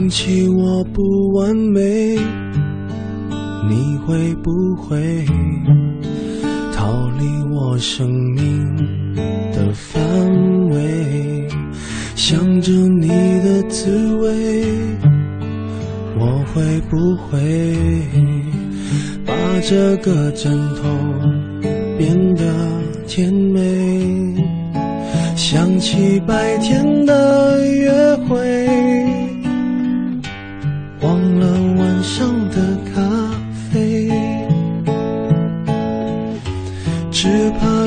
想起我不完美，你会不会？逃离我生命的范围，想着你的滋味，我会不会把这个枕头变得甜美？想起白天的约会，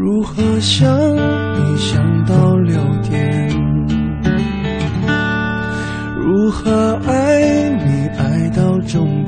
如何想你想到六点？如何爱你爱到终点？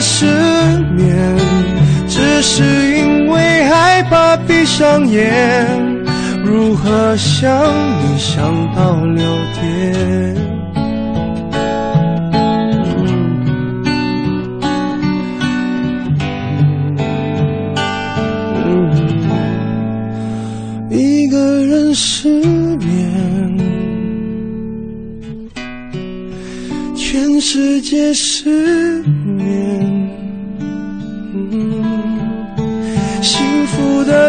失眠，只是因为害怕闭上眼。如何想你想到六点？一个人失眠，全世界失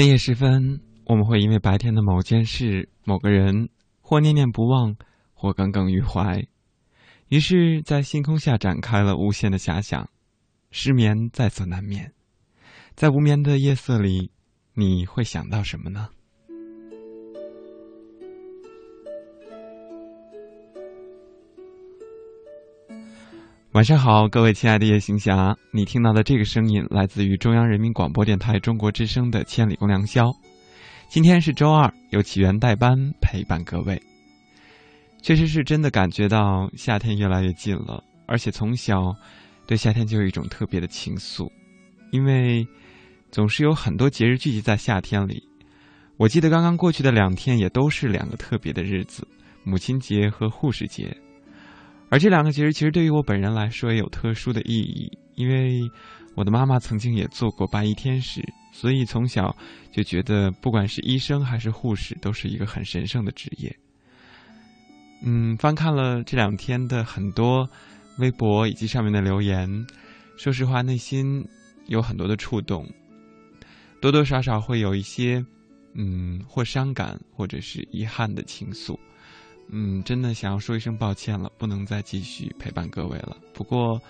深夜时分，我们会因为白天的某件事、某个人，或念念不忘，或耿耿于怀，于是，在星空下展开了无限的遐想，失眠在所难免。在无眠的夜色里，你会想到什么呢？晚上好，各位亲爱的夜行侠，你听到的这个声音来自于中央人民广播电台中国之声的《千里共良宵》。今天是周二，由启源代班陪伴各位。确实是真的感觉到夏天越来越近了，而且从小对夏天就有一种特别的情愫，因为总是有很多节日聚集在夏天里。我记得刚刚过去的两天也都是两个特别的日子：母亲节和护士节。而这两个节日其实对于我本人来说也有特殊的意义，因为我的妈妈曾经也做过白衣天使，所以从小就觉得不管是医生还是护士都是一个很神圣的职业。嗯，翻看了这两天的很多微博以及上面的留言，说实话内心有很多的触动，多多少少会有一些嗯或伤感或者是遗憾的情愫。嗯，真的想要说一声抱歉了，不能再继续陪伴各位了。不过，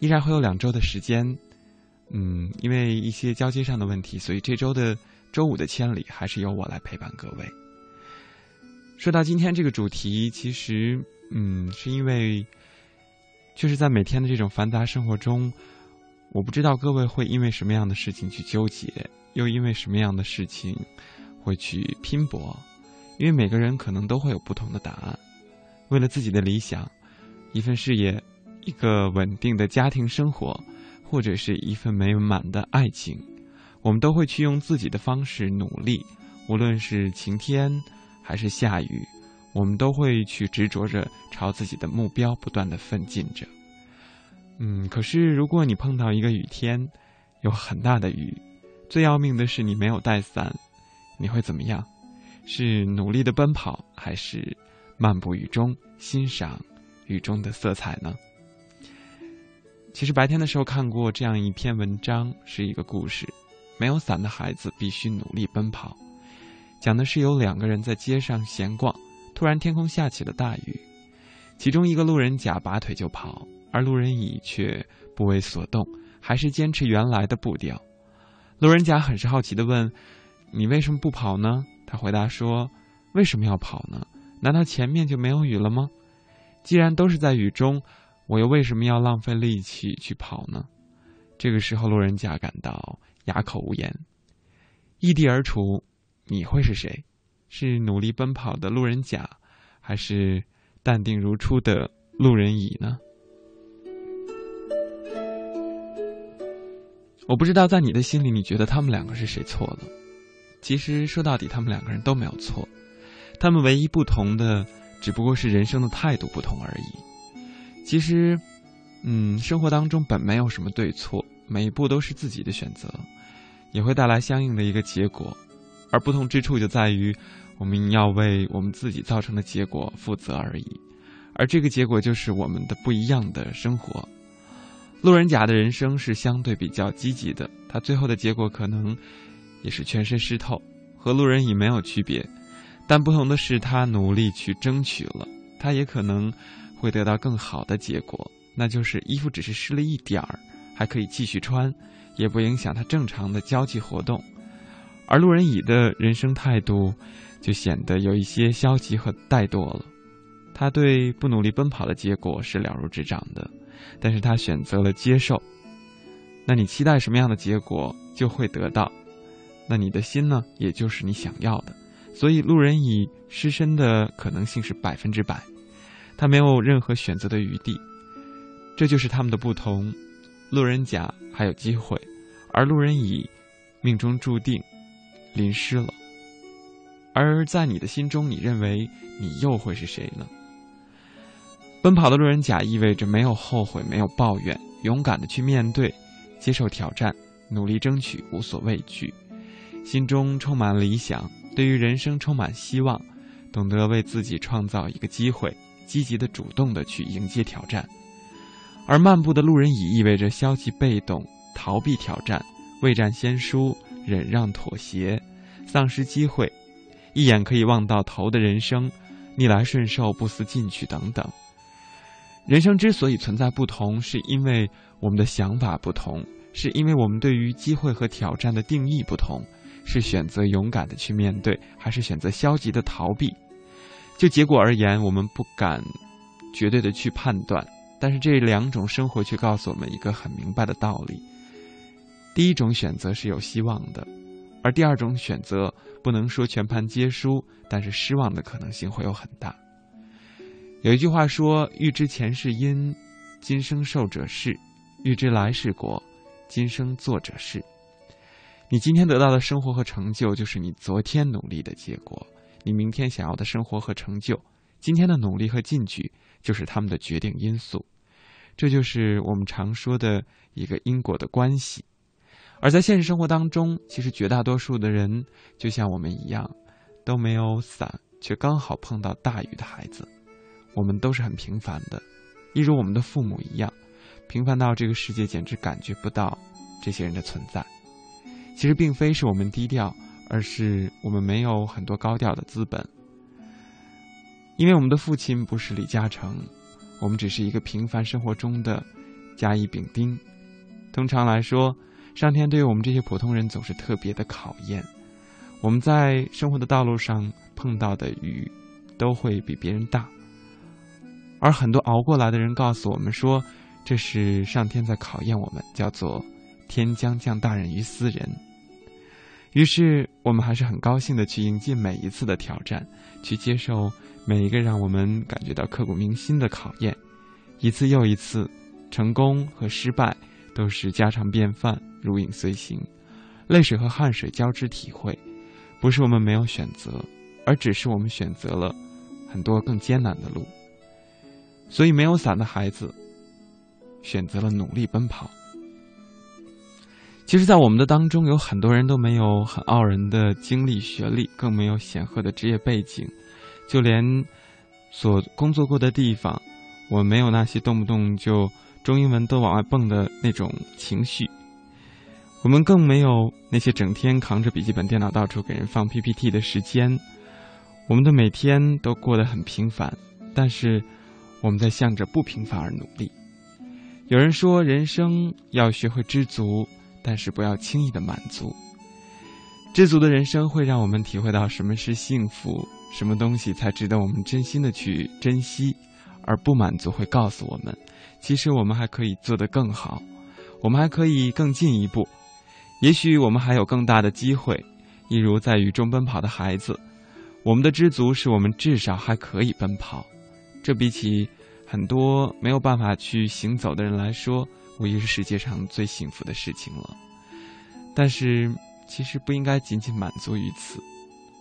依然会有两周的时间。嗯，因为一些交接上的问题，所以这周的周五的千里还是由我来陪伴各位。说到今天这个主题，其实，嗯，是因为就是在每天的这种繁杂生活中，我不知道各位会因为什么样的事情去纠结，又因为什么样的事情会去拼搏。因为每个人可能都会有不同的答案，为了自己的理想，一份事业，一个稳定的家庭生活，或者是一份美满的爱情，我们都会去用自己的方式努力。无论是晴天还是下雨，我们都会去执着着朝自己的目标不断的奋进着。嗯，可是如果你碰到一个雨天，有很大的雨，最要命的是你没有带伞，你会怎么样？是努力的奔跑，还是漫步雨中欣赏雨中的色彩呢？其实白天的时候看过这样一篇文章，是一个故事：没有伞的孩子必须努力奔跑。讲的是有两个人在街上闲逛，突然天空下起了大雨，其中一个路人甲拔腿就跑，而路人乙却不为所动，还是坚持原来的步调。路人甲很是好奇的问：“你为什么不跑呢？”他回答说：“为什么要跑呢？难道前面就没有雨了吗？既然都是在雨中，我又为什么要浪费力气去跑呢？”这个时候，路人甲感到哑口无言。异地而处，你会是谁？是努力奔跑的路人甲，还是淡定如初的路人乙呢？我不知道，在你的心里，你觉得他们两个是谁错了？其实说到底，他们两个人都没有错，他们唯一不同的只不过是人生的态度不同而已。其实，嗯，生活当中本没有什么对错，每一步都是自己的选择，也会带来相应的一个结果。而不同之处就在于，我们要为我们自己造成的结果负责而已。而这个结果就是我们的不一样的生活。路人甲的人生是相对比较积极的，他最后的结果可能。也是全身湿透，和路人乙没有区别，但不同的是，他努力去争取了，他也可能会得到更好的结果，那就是衣服只是湿了一点儿，还可以继续穿，也不影响他正常的交际活动。而路人乙的人生态度就显得有一些消极和怠惰了，他对不努力奔跑的结果是了如指掌的，但是他选择了接受。那你期待什么样的结果，就会得到。那你的心呢？也就是你想要的，所以路人乙失身的可能性是百分之百，他没有任何选择的余地，这就是他们的不同。路人甲还有机会，而路人乙命中注定淋湿了。而在你的心中，你认为你又会是谁呢？奔跑的路人甲意味着没有后悔，没有抱怨，勇敢的去面对，接受挑战，努力争取，无所畏惧。心中充满理想，对于人生充满希望，懂得为自己创造一个机会，积极的、主动的去迎接挑战。而漫步的路人乙意味着消极被动、逃避挑战、未战先输、忍让妥协，丧失机会，一眼可以望到头的人生，逆来顺受、不思进取等等。人生之所以存在不同，是因为我们的想法不同，是因为我们对于机会和挑战的定义不同，是选择勇敢的去面对，还是选择消极的逃避？就结果而言，我们不敢绝对的去判断，但是这两种生活却告诉我们一个很明白的道理：第一种选择是有希望的，而第二种选择不能说全盘皆输，但是失望的可能性会有很大。有一句话说：“欲知前世因，今生受者是；欲知来世果，今生作者是。”你今天得到的生活和成就，就是你昨天努力的结果。你明天想要的生活和成就，今天的努力和进取就是他们的决定因素。这就是我们常说的一个因果的关系。而在现实生活当中，其实绝大多数的人就像我们一样，都没有伞，却刚好碰到大雨的孩子。我们都是很平凡的，一如我们的父母一样，平凡到这个世界简直感觉不到这些人的存在。其实并非是我们低调。而是我们没有很多高调的资本，因为我们的父亲不是李嘉诚，我们只是一个平凡生活中的甲乙丙丁。通常来说，上天对于我们这些普通人总是特别的考验。我们在生活的道路上碰到的雨，都会比别人大。而很多熬过来的人告诉我们说，这是上天在考验我们，叫做“天将降大任于斯人”。于是，我们还是很高兴的去迎接每一次的挑战，去接受每一个让我们感觉到刻骨铭心的考验。一次又一次，成功和失败都是家常便饭，如影随形。泪水和汗水交织体会，不是我们没有选择，而只是我们选择了很多更艰难的路。所以，没有伞的孩子选择了努力奔跑。其实，在我们的当中，有很多人都没有很傲人的经历、学历，更没有显赫的职业背景，就连所工作过的地方，我没有那些动不动就中英文都往外蹦的那种情绪。我们更没有那些整天扛着笔记本电脑到处给人放 PPT 的时间。我们的每天都过得很平凡，但是我们在向着不平凡而努力。有人说，人生要学会知足。但是不要轻易的满足。知足的人生会让我们体会到什么是幸福，什么东西才值得我们真心的去珍惜。而不满足会告诉我们，其实我们还可以做得更好，我们还可以更进一步。也许我们还有更大的机会，一如在雨中奔跑的孩子。我们的知足是我们至少还可以奔跑，这比起很多没有办法去行走的人来说。无疑是世界上最幸福的事情了，但是其实不应该仅仅满足于此，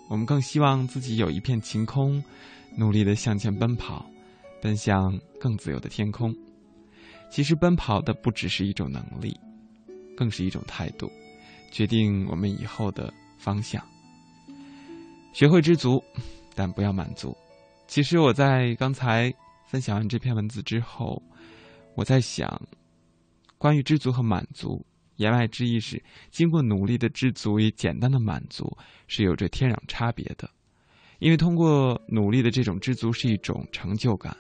我们更希望自己有一片晴空，努力的向前奔跑，奔向更自由的天空。其实奔跑的不只是一种能力，更是一种态度，决定我们以后的方向。学会知足，但不要满足。其实我在刚才分享完这篇文字之后，我在想。关于知足和满足，言外之意是，经过努力的知足与简单的满足是有着天壤差别的。因为通过努力的这种知足是一种成就感，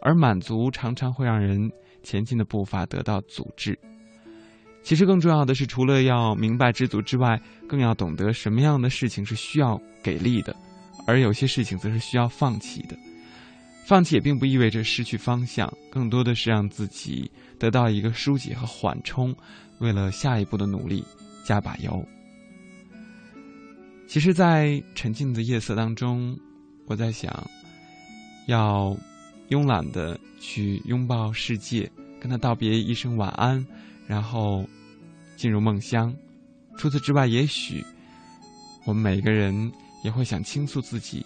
而满足常常会让人前进的步伐得到阻滞。其实更重要的是，除了要明白知足之外，更要懂得什么样的事情是需要给力的，而有些事情则是需要放弃的。放弃也并不意味着失去方向，更多的是让自己得到一个疏解和缓冲，为了下一步的努力加把油。其实，在沉静的夜色当中，我在想，要慵懒的去拥抱世界，跟他道别一声晚安，然后进入梦乡。除此之外，也许我们每个人也会想倾诉自己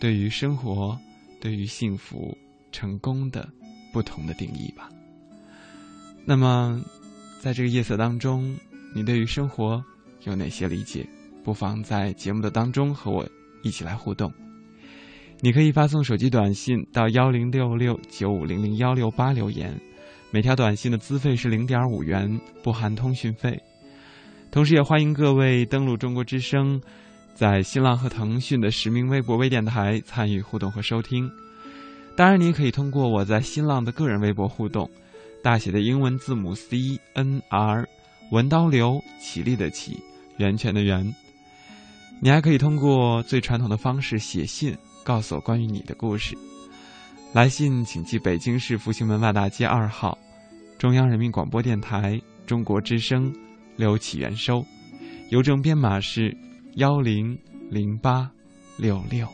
对于生活。对于幸福、成功的不同的定义吧。那么，在这个夜色当中，你对于生活有哪些理解？不妨在节目的当中和我一起来互动。你可以发送手机短信到幺零六六九五零零幺六八留言，每条短信的资费是零点五元，不含通讯费。同时，也欢迎各位登录中国之声。在新浪和腾讯的实名微博微电台参与互动和收听。当然，你也可以通过我在新浪的个人微博互动，大写的英文字母 C N R，文刀流，起立的起，源泉的源。你还可以通过最传统的方式写信，告诉我关于你的故事。来信请寄北京市复兴门外大街二号，中央人民广播电台中国之声，刘启元收。邮政编码是幺零零八六六。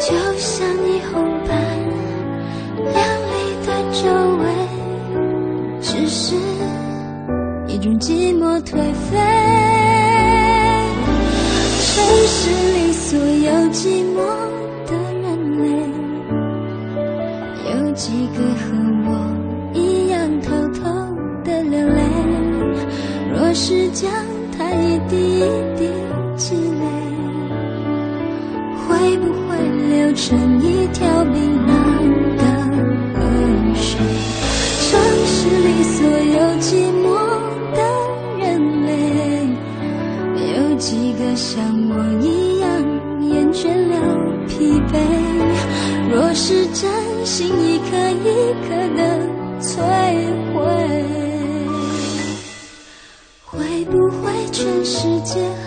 就像霓虹般亮丽的周围，只是一种寂寞颓废。城市里所有寂寞的人类，有几个和我一样偷偷的流泪？若是将它一滴。世界。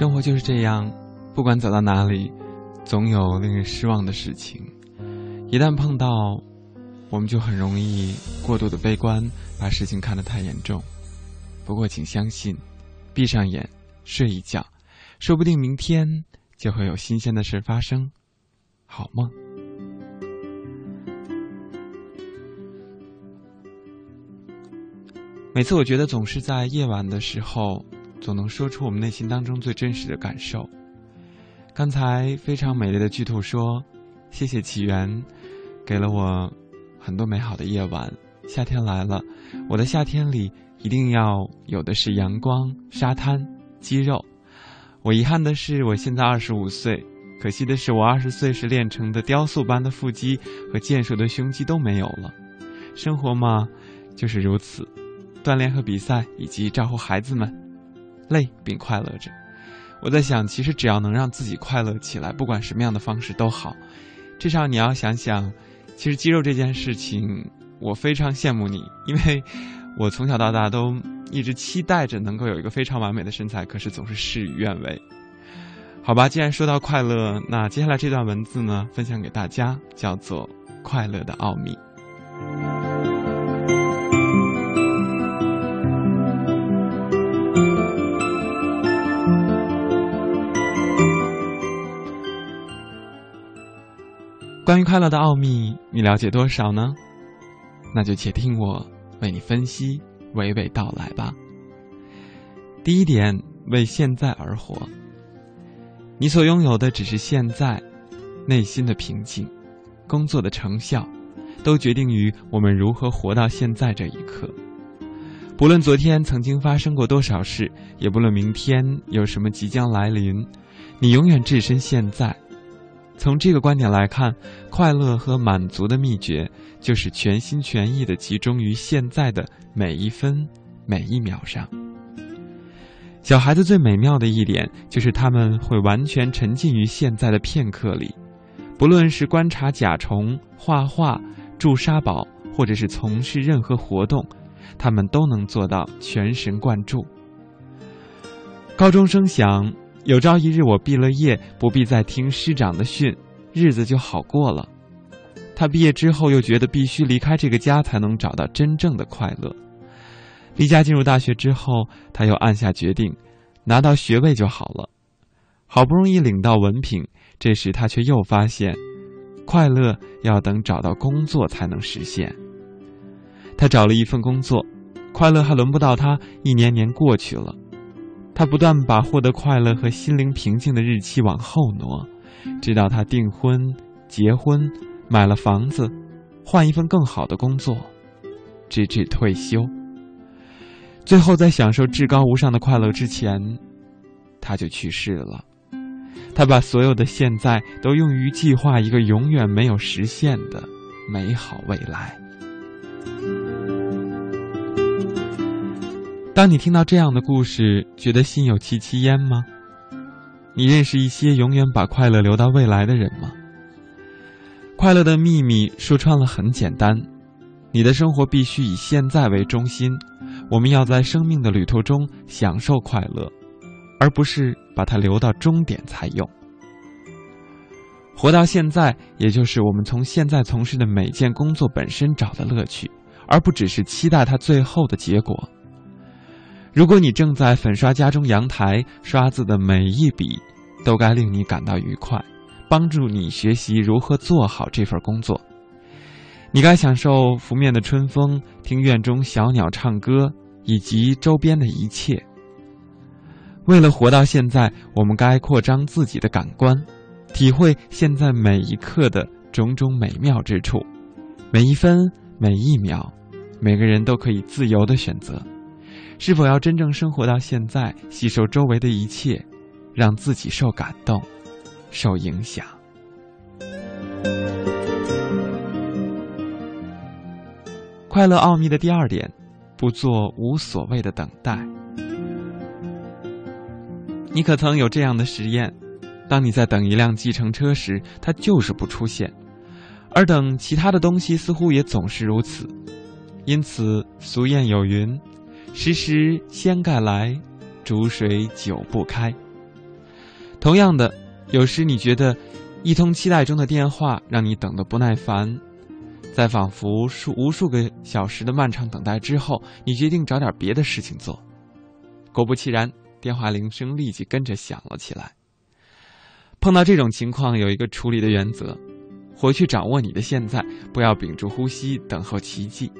生活就是这样，不管走到哪里，总有令人失望的事情。一旦碰到，我们就很容易过度的悲观，把事情看得太严重。不过，请相信，闭上眼，睡一觉，说不定明天就会有新鲜的事发生。好梦。每次我觉得总是在夜晚的时候，总能说出我们内心当中最真实的感受。刚才非常美丽的剧兔说：“谢谢起源，给了我很多美好的夜晚。夏天来了，我的夏天里一定要有的是阳光、沙滩、肌肉。我遗憾的是，我现在二十五岁，可惜的是，我二十岁时练成的雕塑般的腹肌和健硕的胸肌都没有了。生活嘛，就是如此。”锻炼和比赛，以及照顾孩子们，累并快乐着。我在想，其实只要能让自己快乐起来，不管什么样的方式都好。至少你要想想，其实肌肉这件事情，我非常羡慕你，因为我从小到大都一直期待着能够有一个非常完美的身材，可是总是事与愿违。好吧，既然说到快乐，那接下来这段文字呢，分享给大家，叫做《快乐的奥秘》。关于快乐的奥秘，你了解多少呢？那就且听我为你分析，娓娓道来吧。第一点，为现在而活。你所拥有的只是现在，内心的平静，工作的成效，都决定于我们如何活到现在这一刻。不论昨天曾经发生过多少事，也不论明天有什么即将来临，你永远置身现在。从这个观点来看，快乐和满足的秘诀就是全心全意的集中于现在的每一分每一秒上。小孩子最美妙的一点就是他们会完全沉浸于现在的片刻里，不论是观察甲虫、画画、筑沙堡，或者是从事任何活动，他们都能做到全神贯注。高中生想。有朝一日我毕了业，不必再听师长的训，日子就好过了。他毕业之后又觉得必须离开这个家才能找到真正的快乐。离家进入大学之后，他又暗下决定，拿到学位就好了。好不容易领到文凭，这时他却又发现，快乐要等找到工作才能实现。他找了一份工作，快乐还轮不到他。一年年过去了。他不断把获得快乐和心灵平静的日期往后挪，直到他订婚、结婚、买了房子、换一份更好的工作，直至退休。最后，在享受至高无上的快乐之前，他就去世了。他把所有的现在都用于计划一个永远没有实现的美好未来。当你听到这样的故事，觉得心有戚戚焉吗？你认识一些永远把快乐留到未来的人吗？快乐的秘密说穿了很简单，你的生活必须以现在为中心。我们要在生命的旅途中享受快乐，而不是把它留到终点才用。活到现在，也就是我们从现在从事的每件工作本身找的乐趣，而不只是期待它最后的结果。如果你正在粉刷家中阳台，刷子的每一笔都该令你感到愉快，帮助你学习如何做好这份工作。你该享受拂面的春风，听院中小鸟唱歌，以及周边的一切。为了活到现在，我们该扩张自己的感官，体会现在每一刻的种种美妙之处。每一分每一秒，每个人都可以自由的选择。是否要真正生活到现在，吸收周围的一切，让自己受感动、受影响？快乐奥秘的第二点，不做无所谓的等待。你可曾有这样的实验？当你在等一辆计程车时，它就是不出现；而等其他的东西，似乎也总是如此。因此，俗谚有云。时时掀盖来，煮水久不开。同样的，有时你觉得一通期待中的电话让你等得不耐烦，在仿佛数无数个小时的漫长等待之后，你决定找点别的事情做。果不其然，电话铃声立即跟着响了起来。碰到这种情况，有一个处理的原则：回去掌握你的现在，不要屏住呼吸等候奇迹。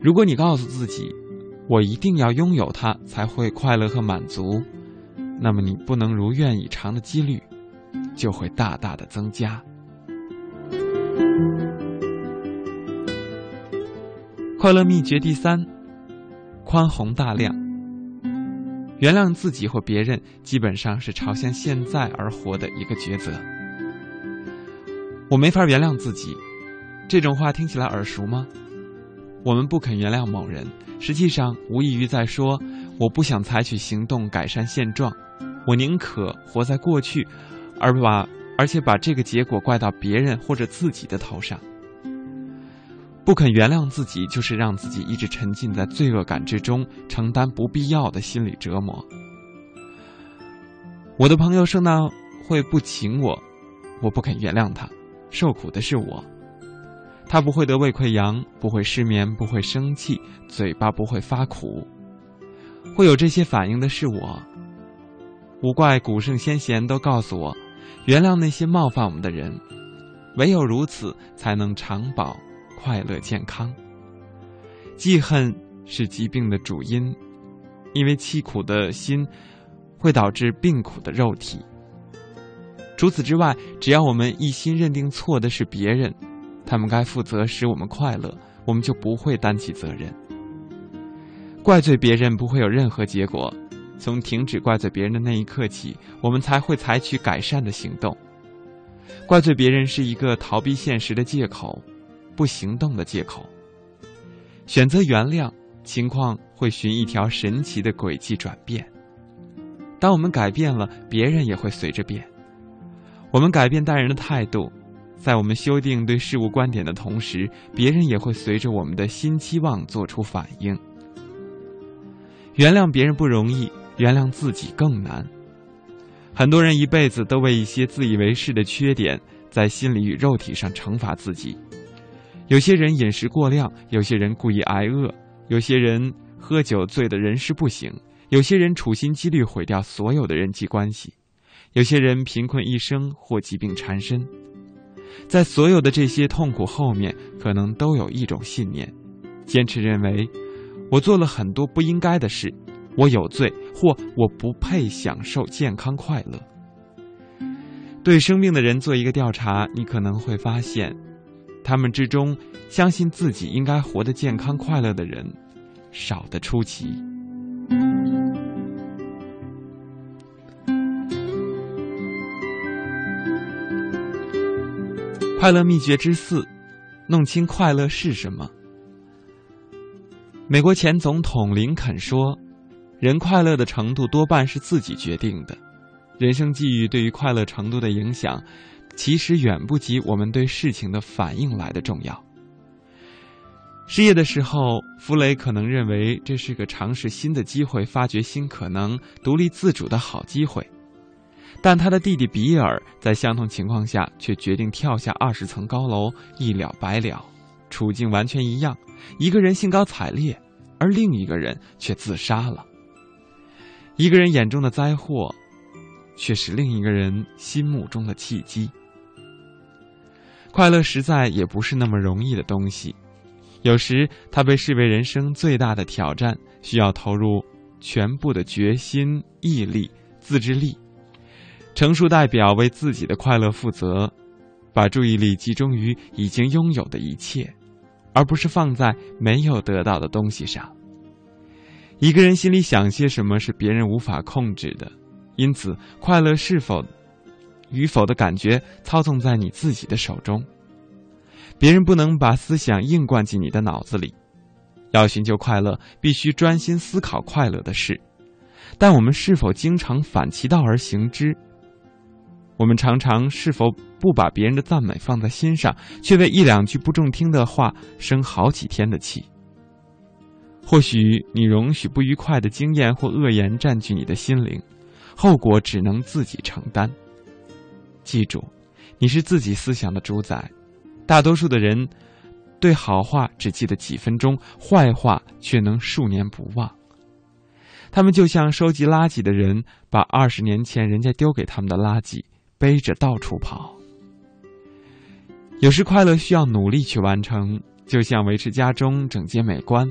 如果你告诉自己，我一定要拥有它才会快乐和满足，那么你不能如愿以偿的几率就会大大的增加。快乐秘诀第三：宽宏大量。原谅自己或别人，基本上是朝向现在而活的一个抉择。我没法原谅自己，这种话听起来耳熟吗？我们不肯原谅某人。实际上，无异于在说：“我不想采取行动改善现状，我宁可活在过去，而把而且把这个结果怪到别人或者自己的头上。”不肯原谅自己，就是让自己一直沉浸在罪恶感之中，承担不必要的心理折磨。我的朋友圣诞会不请我，我不肯原谅他，受苦的是我。他不会得胃溃疡，不会失眠，不会生气，嘴巴不会发苦，会有这些反应的是我。五怪古圣先贤都告诉我，原谅那些冒犯我们的人，唯有如此，才能长保快乐健康。记恨是疾病的主因，因为凄苦的心会导致病苦的肉体。除此之外，只要我们一心认定错的是别人。他们该负责使我们快乐，我们就不会担起责任。怪罪别人不会有任何结果，从停止怪罪别人的那一刻起，我们才会采取改善的行动。怪罪别人是一个逃避现实的借口，不行动的借口。选择原谅，情况会循一条神奇的轨迹转变。当我们改变了，别人也会随着变。我们改变待人的态度。在我们修订对事物观点的同时，别人也会随着我们的新期望做出反应。原谅别人不容易，原谅自己更难。很多人一辈子都为一些自以为是的缺点，在心理与肉体上惩罚自己。有些人饮食过量，有些人故意挨饿，有些人喝酒醉得人事不省，有些人处心积虑毁掉所有的人际关系，有些人贫困一生或疾病缠身。在所有的这些痛苦后面，可能都有一种信念：坚持认为，我做了很多不应该的事，我有罪，或我不配享受健康快乐。对生病的人做一个调查，你可能会发现，他们之中相信自己应该活得健康快乐的人，少得出奇。快乐秘诀之四：弄清快乐是什么。美国前总统林肯说：“人快乐的程度多半是自己决定的。人生际遇对于快乐程度的影响，其实远不及我们对事情的反应来的重要。”失业的时候，弗雷可能认为这是个尝试新的机会、发掘新可能、独立自主的好机会。但他的弟弟比尔在相同情况下却决定跳下二十层高楼，一了百了。处境完全一样，一个人兴高采烈，而另一个人却自杀了。一个人眼中的灾祸，却是另一个人心目中的契机。快乐实在也不是那么容易的东西，有时它被视为人生最大的挑战，需要投入全部的决心、毅力、自制力。成熟代表为自己的快乐负责，把注意力集中于已经拥有的一切，而不是放在没有得到的东西上。一个人心里想些什么是别人无法控制的，因此快乐是否与否的感觉操纵在你自己的手中。别人不能把思想硬灌进你的脑子里。要寻求快乐，必须专心思考快乐的事。但我们是否经常反其道而行之？我们常常是否不把别人的赞美放在心上，却为一两句不中听的话生好几天的气？或许你容许不愉快的经验或恶言占据你的心灵，后果只能自己承担。记住，你是自己思想的主宰。大多数的人，对好话只记得几分钟，坏话却能数年不忘。他们就像收集垃圾的人，把二十年前人家丢给他们的垃圾背着到处跑。有时快乐需要努力去完成，就像维持家中整洁美观，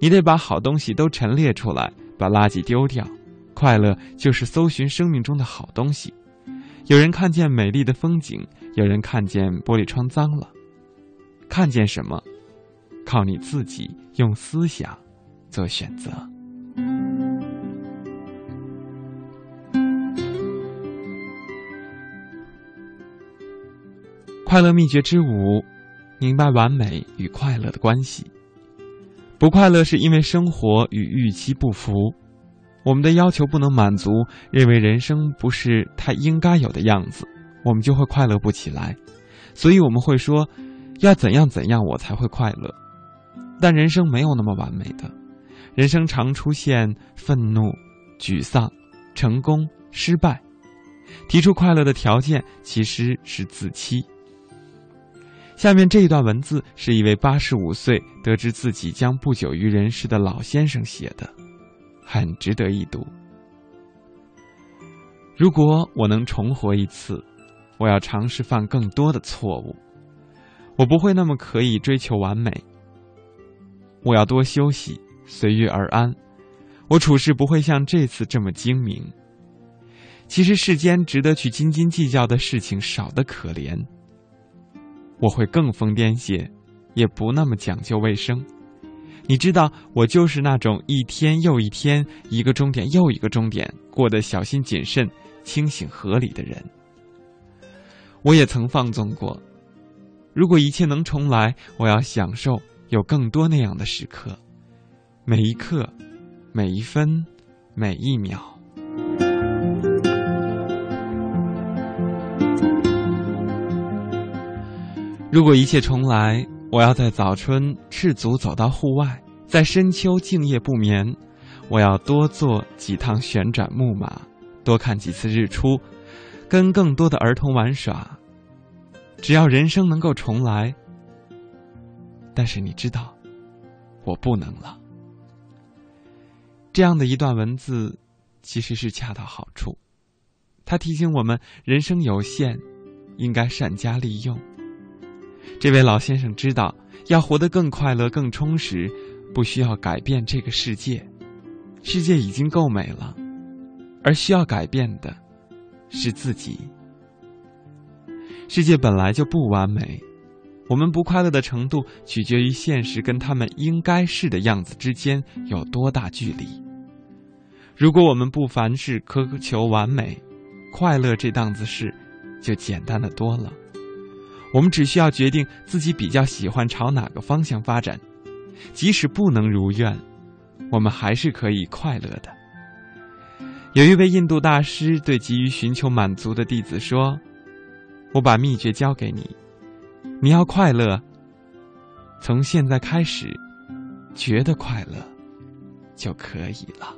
你得把好东西都陈列出来，把垃圾丢掉。快乐就是搜寻生命中的好东西。有人看见美丽的风景，有人看见玻璃窗脏了。看见什么，靠你自己用思想做选择。快乐秘诀之五：明白完美与快乐的关系。不快乐是因为生活与预期不符。我们的要求不能满足，认为人生不是他应该有的样子，我们就会快乐不起来。所以我们会说，要怎样怎样我才会快乐。但人生没有那么完美的，人生常出现愤怒、沮丧、成功、失败。提出快乐的条件其实是自欺。下面这一段文字是一位八十五岁得知自己将不久于人世的老先生写的。很值得一读。如果我能重活一次，我要尝试犯更多的错误。我不会那么可以追求完美。我要多休息，随遇而安。我处事不会像这次这么精明。其实世间值得去斤斤计较的事情少得可怜。我会更疯癫些，也不那么讲究卫生。你知道，我就是那种一天又一天、一个终点又一个终点过得小心谨慎、清醒合理的人。我也曾放纵过。如果一切能重来，我要享受有更多那样的时刻，每一刻、每一分、每一秒。如果一切重来。我要在早春赤足走到户外，在深秋静夜不眠。我要多坐几趟旋转木马，多看几次日出，跟更多的儿童玩耍。只要人生能够重来，但是你知道，我不能了。这样的一段文字，其实是恰到好处。它提醒我们，人生有限，应该善加利用。这位老先生知道，要活得更快乐、更充实，不需要改变这个世界，世界已经够美了，而需要改变的，是自己。世界本来就不完美，我们不快乐的程度取决于现实跟他们应该是的样子之间有多大距离。如果我们不凡事苛求完美，快乐这档子事就简单的多了。我们只需要决定自己比较喜欢朝哪个方向发展，即使不能如愿，我们还是可以快乐的。有一位印度大师对急于寻求满足的弟子说：“我把秘诀交给你，你要快乐，从现在开始，觉得快乐就可以了。”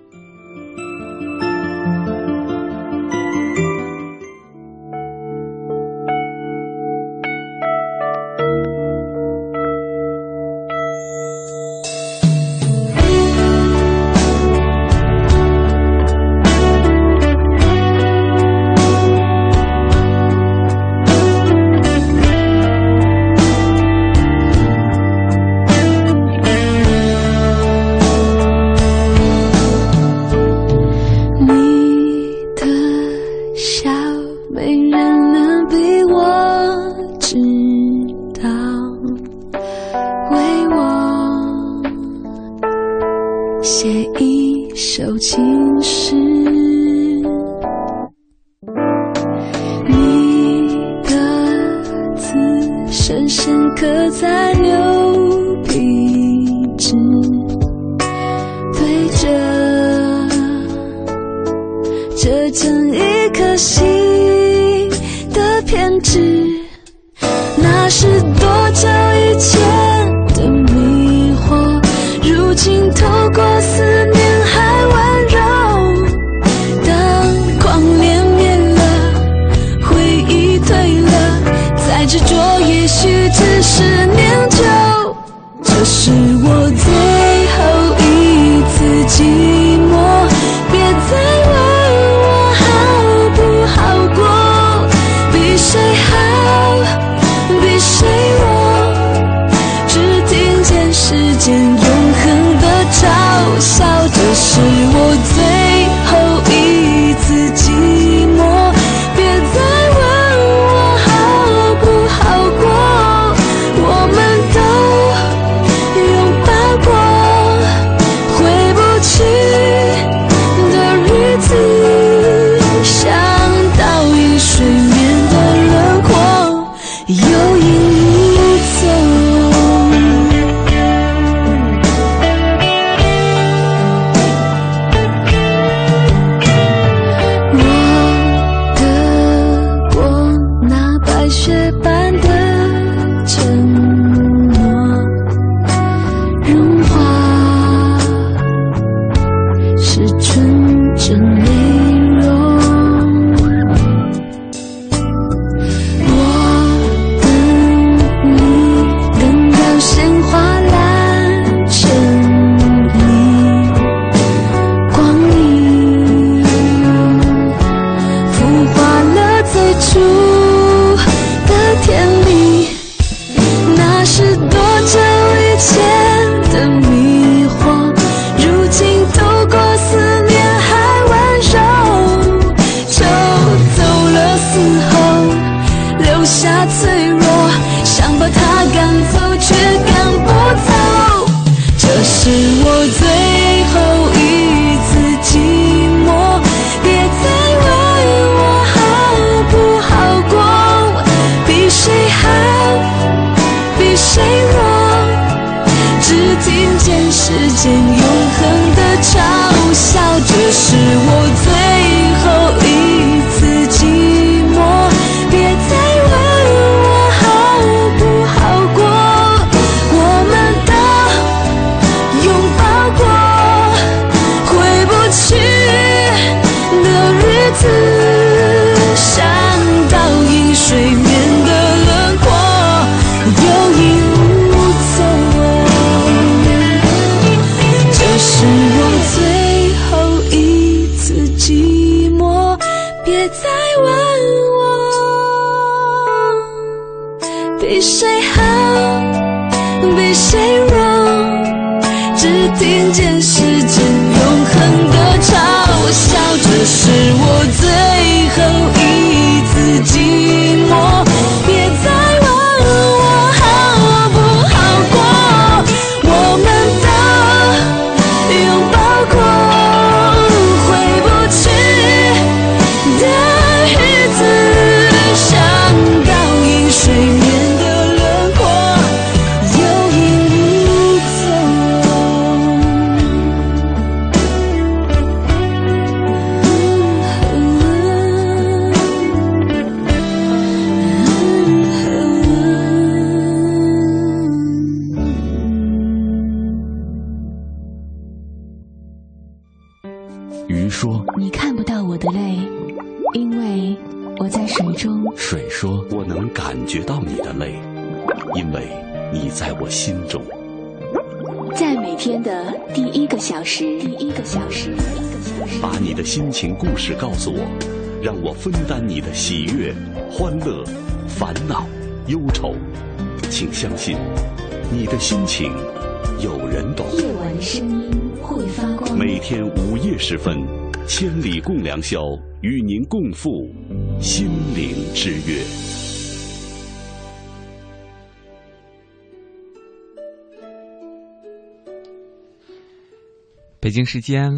脆弱，想把它赶走却赶不走。这是我最后一次寂寞，别再问我好不好过，比谁好，比谁弱，只听见时间永恒的嘲笑。这是我心情有人懂。夜晚的声音会发光。每天午夜时分，千里共良宵，与您共赴心灵之约。北京时间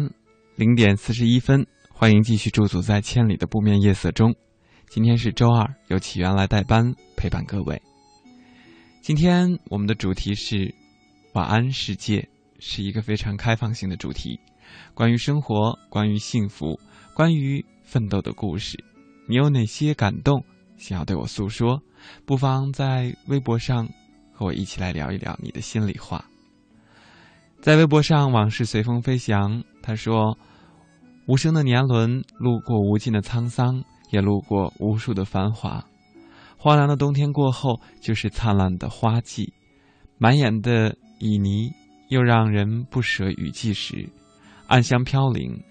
零点四十一分，欢迎继续驻足在千里的不眠夜色中。今天是周二，由启源来代班陪伴各位。今天我们的主题是“晚安世界”，是一个非常开放性的主题，关于生活，关于幸福，关于奋斗的故事。你有哪些感动想要对我诉说？不妨在微博上和我一起来聊一聊你的心里话。在微博上，往事随风飞翔。他说：“无声的年轮，路过无尽的沧桑，也路过无数的繁华。荒凉的冬天过后，就是灿烂的花季。满眼的旖旎，又让人不舍雨季时，暗香飘零。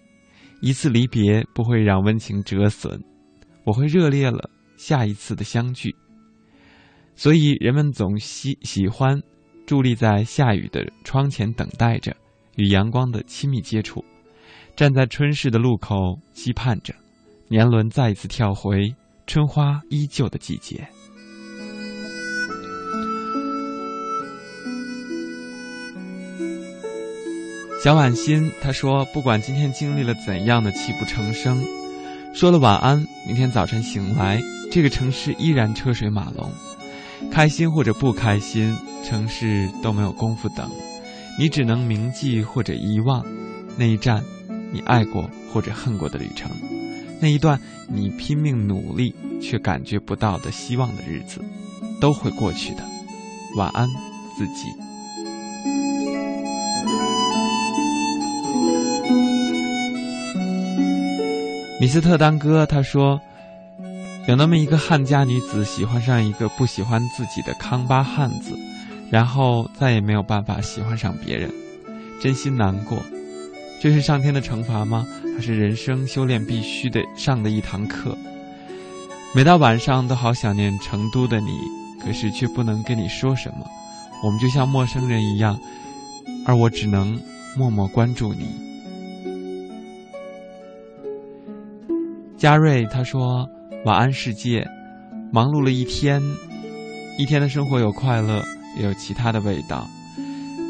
一次离别不会让温情折损，我会热烈了下一次的相聚。所以人们总喜喜欢伫立在下雨的窗前，等待着与阳光的亲密接触，站在春市的路口，期盼着年轮再一次跳回春花依旧的季节。小婉心她说：“不管今天经历了怎样的泣不成声，说了晚安，明天早晨醒来，这个城市依然车水马龙。开心或者不开心，城市都没有功夫等，你只能铭记或者遗忘那一站你爱过或者恨过的旅程，那一段你拼命努力却感觉不到的希望的日子，都会过去的。晚安，自己。”米斯特当哥他说：“有那么一个汉家女子喜欢上一个不喜欢自己的康巴汉子，然后再也没有办法喜欢上别人，真心难过。这是上天的惩罚吗？它是人生修炼必须得上的一堂课？每到晚上都好想念成都的你，可是却不能跟你说什么。我们就像陌生人一样，而我只能默默关注你。”嘉瑞他说：“晚安，世界。忙碌了一天，一天的生活有快乐，也有其他的味道。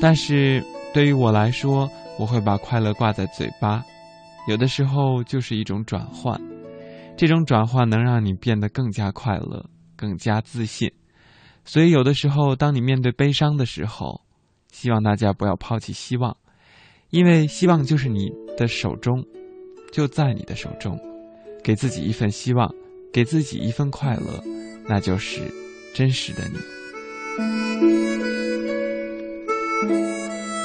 但是对于我来说，我会把快乐挂在嘴巴。有的时候就是一种转换，这种转换能让你变得更加快乐，更加自信。所以有的时候，当你面对悲伤的时候，希望大家不要抛弃希望，因为希望就是你的手中，就在你的手中。”给自己一份希望，给自己一份快乐，那就是真实的你。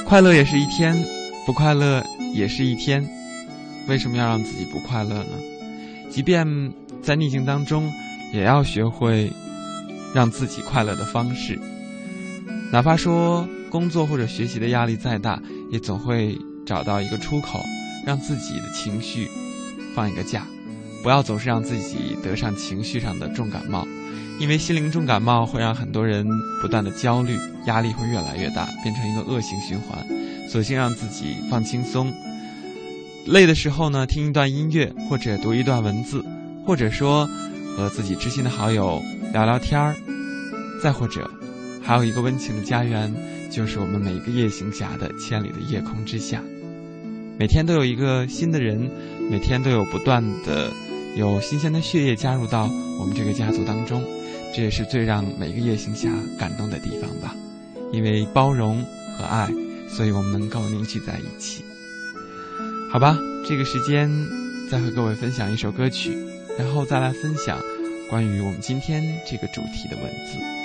快乐也是一天，不快乐也是一天。为什么要让自己不快乐呢？即便在逆境当中，也要学会让自己快乐的方式。哪怕说工作或者学习的压力再大，也总会找到一个出口，让自己的情绪放一个假。不要总是让自己得上情绪上的重感冒，因为心灵重感冒会让很多人不断的焦虑，压力会越来越大，变成一个恶性循环。索性让自己放轻松，累的时候呢，听一段音乐，或者读一段文字，或者说和自己知心的好友聊聊天儿，再或者还有一个温情的家园，就是我们每一个夜行侠的千里的夜空之下，每天都有一个新的人，每天都有不断的。有新鲜的血液加入到我们这个家族当中，这也是最让每个夜行侠感动的地方吧。因为包容和爱，所以我们能够凝聚在一起。好吧，这个时间再和各位分享一首歌曲，然后再来分享关于我们今天这个主题的文字。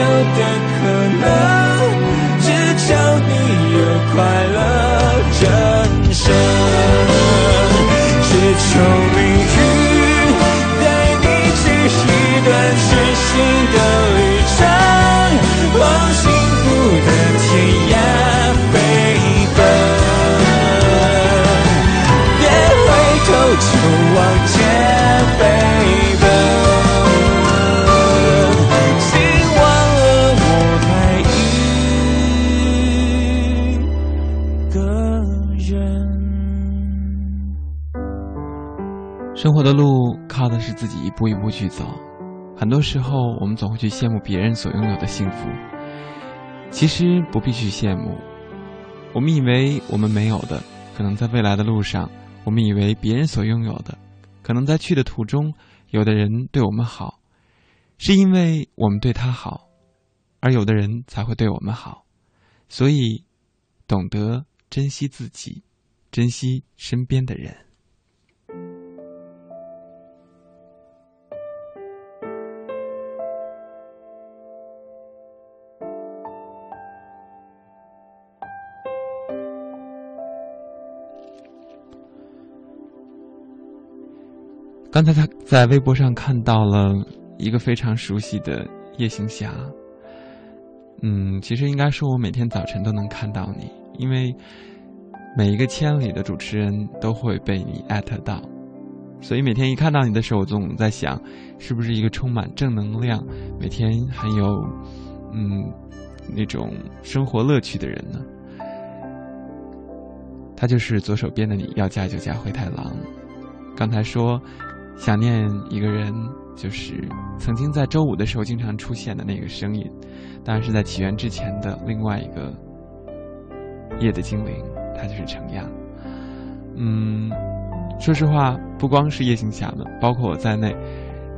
有的可能，只求你有快乐。自己一步一步去走，很多时候我们总会去羡慕别人所拥有的幸福，其实不必去羡慕。我们以为我们没有的，可能在未来的路上；我们以为别人所拥有的，可能在去的途中，有的人对我们好，是因为我们对他好，而有的人才会对我们好。所以，懂得珍惜自己，珍惜身边的人。刚才他在微博上看到了一个非常熟悉的夜行侠。嗯，其实应该说，我每天早晨都能看到你，因为每一个千里的主持人都会被你艾特到，所以每天一看到你的时候，我总在想，是不是一个充满正能量、每天很有嗯那种生活乐趣的人呢？他就是左手边的你，要嫁就嫁灰太狼。刚才说。想念一个人，就是曾经在周五的时候经常出现的那个声音，当然是在起源之前的另外一个夜的精灵，他就是程亚。嗯，说实话，不光是夜行侠们，包括我在内，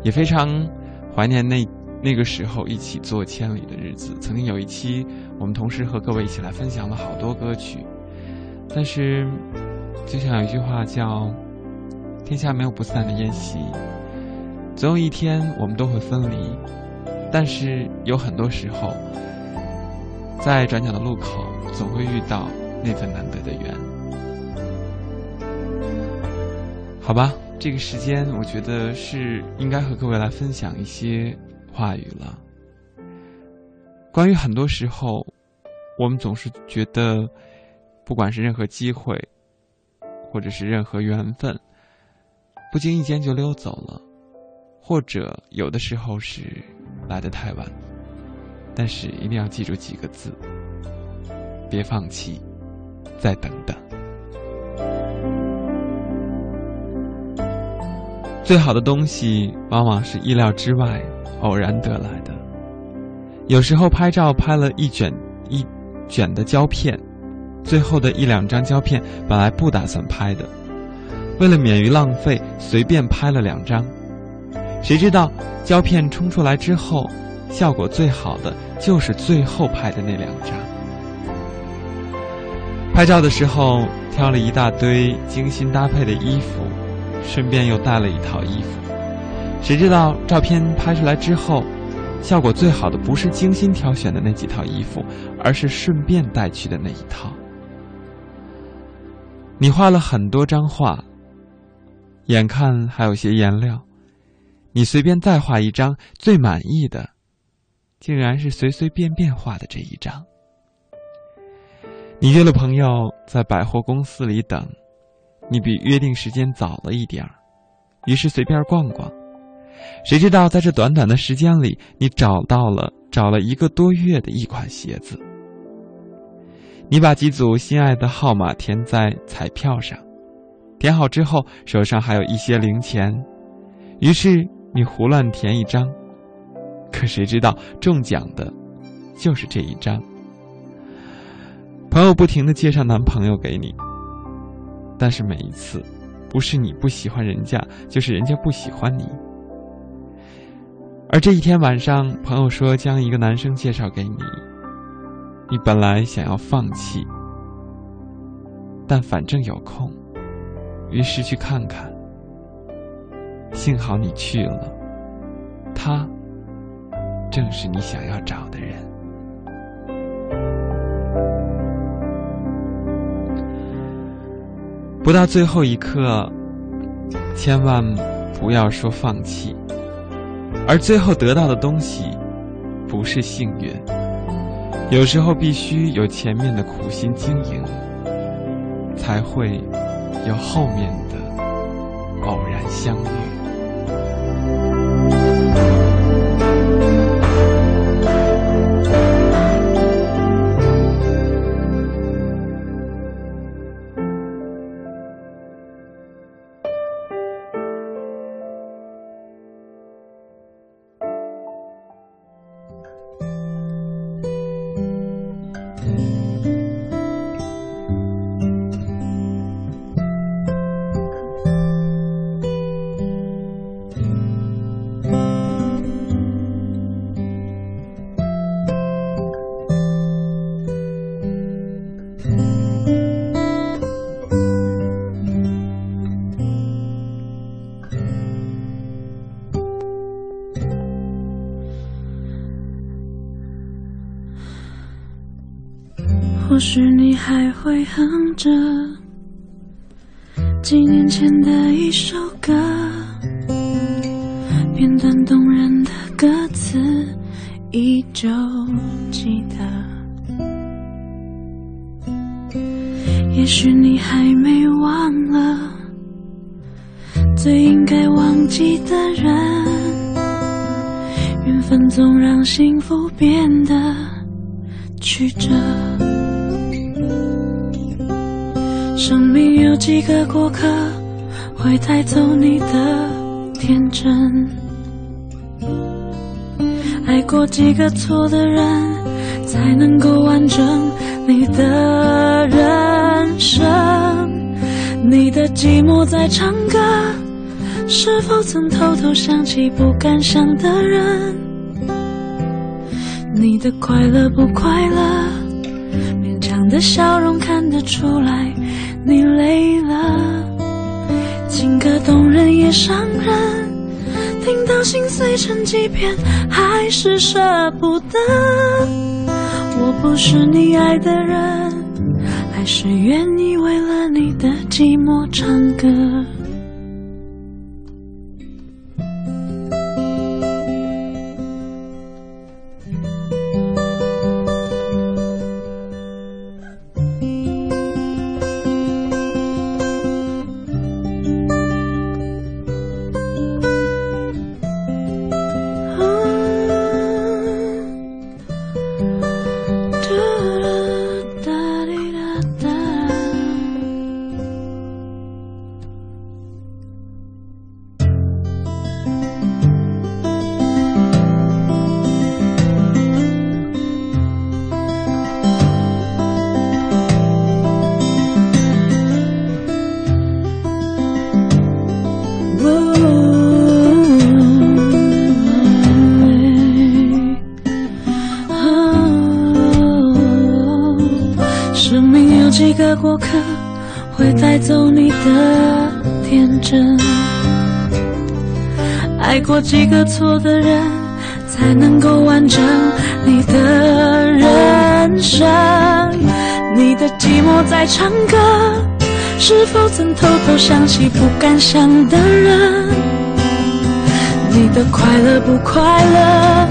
也非常怀念那那个时候一起做千里的日子。曾经有一期，我们同时和各位一起来分享了好多歌曲，但是就像有一句话叫。天下没有不散的宴席，总有一天我们都会分离。但是有很多时候，在转角的路口，总会遇到那份难得的缘。好吧，这个时间我觉得是应该和各位来分享一些话语了。关于很多时候，我们总是觉得，不管是任何机会，或者是任何缘分。不经意间就溜走了，或者有的时候是来得太晚，但是一定要记住几个字：别放弃，再等等。最好的东西往往是意料之外、偶然得来的。有时候拍照拍了一卷一卷的胶片，最后的一两张胶片本来不打算拍的。为了免于浪费，随便拍了两张，谁知道胶片冲出来之后，效果最好的就是最后拍的那两张。拍照的时候挑了一大堆精心搭配的衣服，顺便又带了一套衣服，谁知道照片拍出来之后，效果最好的不是精心挑选的那几套衣服，而是顺便带去的那一套。你画了很多张画。眼看还有些颜料，你随便再画一张，最满意的，竟然是随随便便画的这一张。你约了朋友在百货公司里等，你比约定时间早了一点儿，于是随便逛逛，谁知道在这短短的时间里，你找到了找了一个多月的一款鞋子。你把几组心爱的号码填在彩票上。填好之后，手上还有一些零钱，于是你胡乱填一张，可谁知道中奖的，就是这一张。朋友不停的介绍男朋友给你，但是每一次，不是你不喜欢人家，就是人家不喜欢你。而这一天晚上，朋友说将一个男生介绍给你，你本来想要放弃，但反正有空，于是去看看。幸好你去了，他正是你想要找的人。不到最后一刻，千万不要说放弃。而最后得到的东西，不是幸运，有时候必须有前面的苦心经营，才会有后面的偶然相遇。最应该忘记的人，缘分总让幸福变得曲折。生命有几个过客，会带走你的天真；爱过几个错的人，才能够完整你的人生。你的寂寞在唱歌，是否曾偷偷想起不敢想的人？你的快乐不快乐，勉强的笑容看得出来。你累了，情歌动人也伤人，听到心碎成几片，还是舍不得。我不是你爱的人，还是愿意为了你的寂寞唱歌。几个错的人，才能够完整你的人生。你的寂寞在唱歌，是否曾偷偷想起不敢想的人？你的快乐不快乐，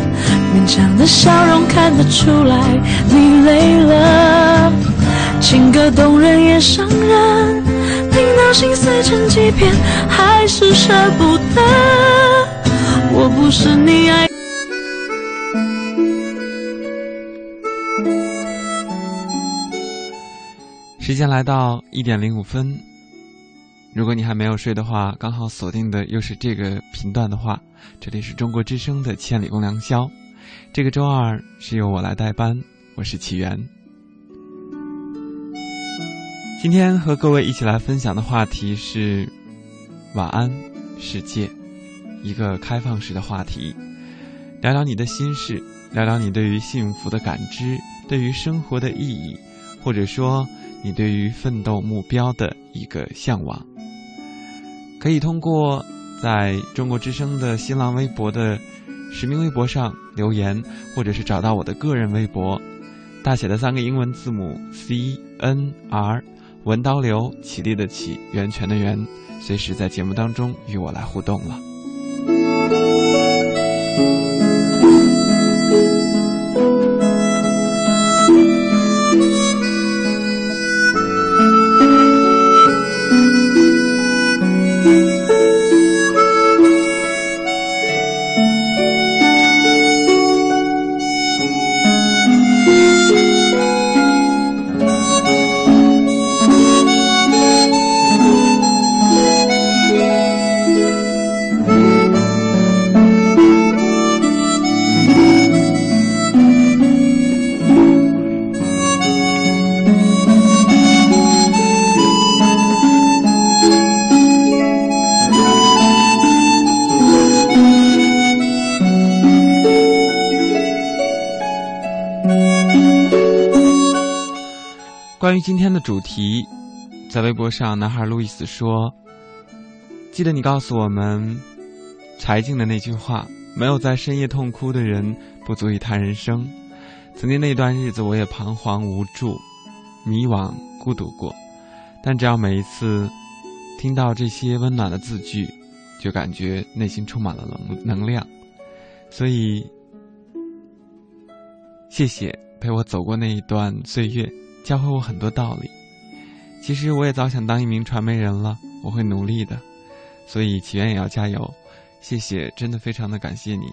勉强的笑容看得出来，你累了。情歌动人也伤人，听到心碎成几片，还是舍不得。是你爱。时间来到一点零五分，如果你还没有睡的话，刚好锁定的又是这个频段的话，这里是中国之声的《千里共良宵》，这个周二是由我来代班，我是起源。今天和各位一起来分享的话题是“晚安，世界”，一个开放式的话题，聊聊你的心事，聊聊你对于幸福的感知，对于生活的意义，或者说你对于奋斗目标的一个向往。可以通过在中国之声的新浪微博的实名微博上留言，或者是找到我的个人微博，大写的三个英文字母 C N R。文刀流，起立的起，源泉的源，随时在节目当中与我来互动了。主题，在微博上，男孩路易斯说：“记得你告诉我们柴静的那句话，没有在深夜痛哭的人不足以谈人生。曾经那段日子，我也彷徨无助、迷惘、孤独过，但只要每一次听到这些温暖的字句，就感觉内心充满了能能量。所以，谢谢陪我走过那一段岁月。”教会我很多道理。其实我也早想当一名传媒人了，我会努力的。所以起源也要加油。谢谢，真的非常的感谢你。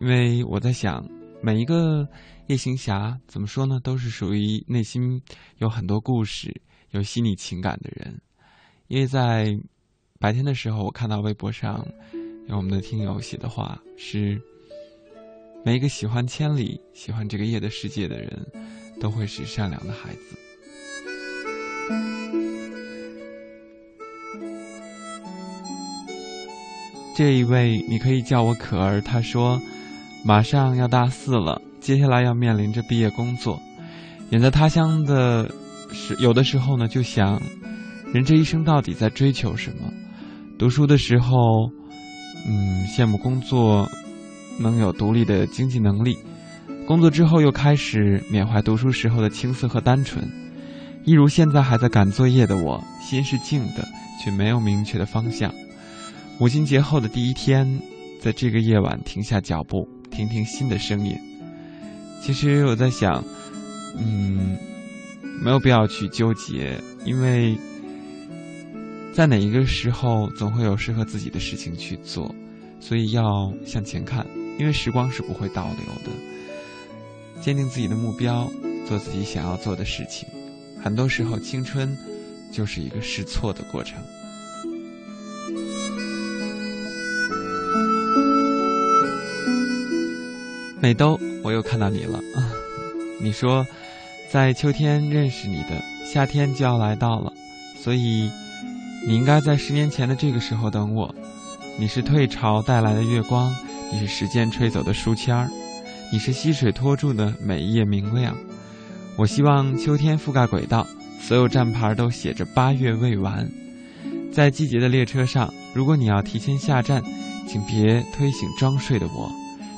因为我在想，每一个夜行侠怎么说呢，都是属于内心有很多故事、有细腻情感的人。因为在白天的时候，我看到微博上有我们的听友写的话是：每一个喜欢千里、喜欢这个夜的世界的人。都会是善良的孩子。这一位，你可以叫我可儿。他说，马上要大四了，接下来要面临着毕业工作。远在他乡的时，有的时候呢，就想，人这一生到底在追求什么？读书的时候，嗯，羡慕工作能有独立的经济能力。工作之后，又开始缅怀读书时候的青涩和单纯，一如现在还在赶作业的我，心是静的，却没有明确的方向。母亲节后的第一天，在这个夜晚停下脚步，听听心的声音。其实我在想，嗯，没有必要去纠结，因为在哪一个时候，总会有适合自己的事情去做，所以要向前看，因为时光是不会倒流的。坚定自己的目标，做自己想要做的事情。很多时候，青春就是一个试错的过程。美兜，我又看到你了啊！你说，在秋天认识你的，夏天就要来到了，所以你应该在十年前的这个时候等我。你是退潮带来的月光，你是时间吹走的书签儿。你是溪水托住的每一页明亮，我希望秋天覆盖轨道，所有站牌都写着八月未完。在季节的列车上，如果你要提前下站，请别推醒装睡的我，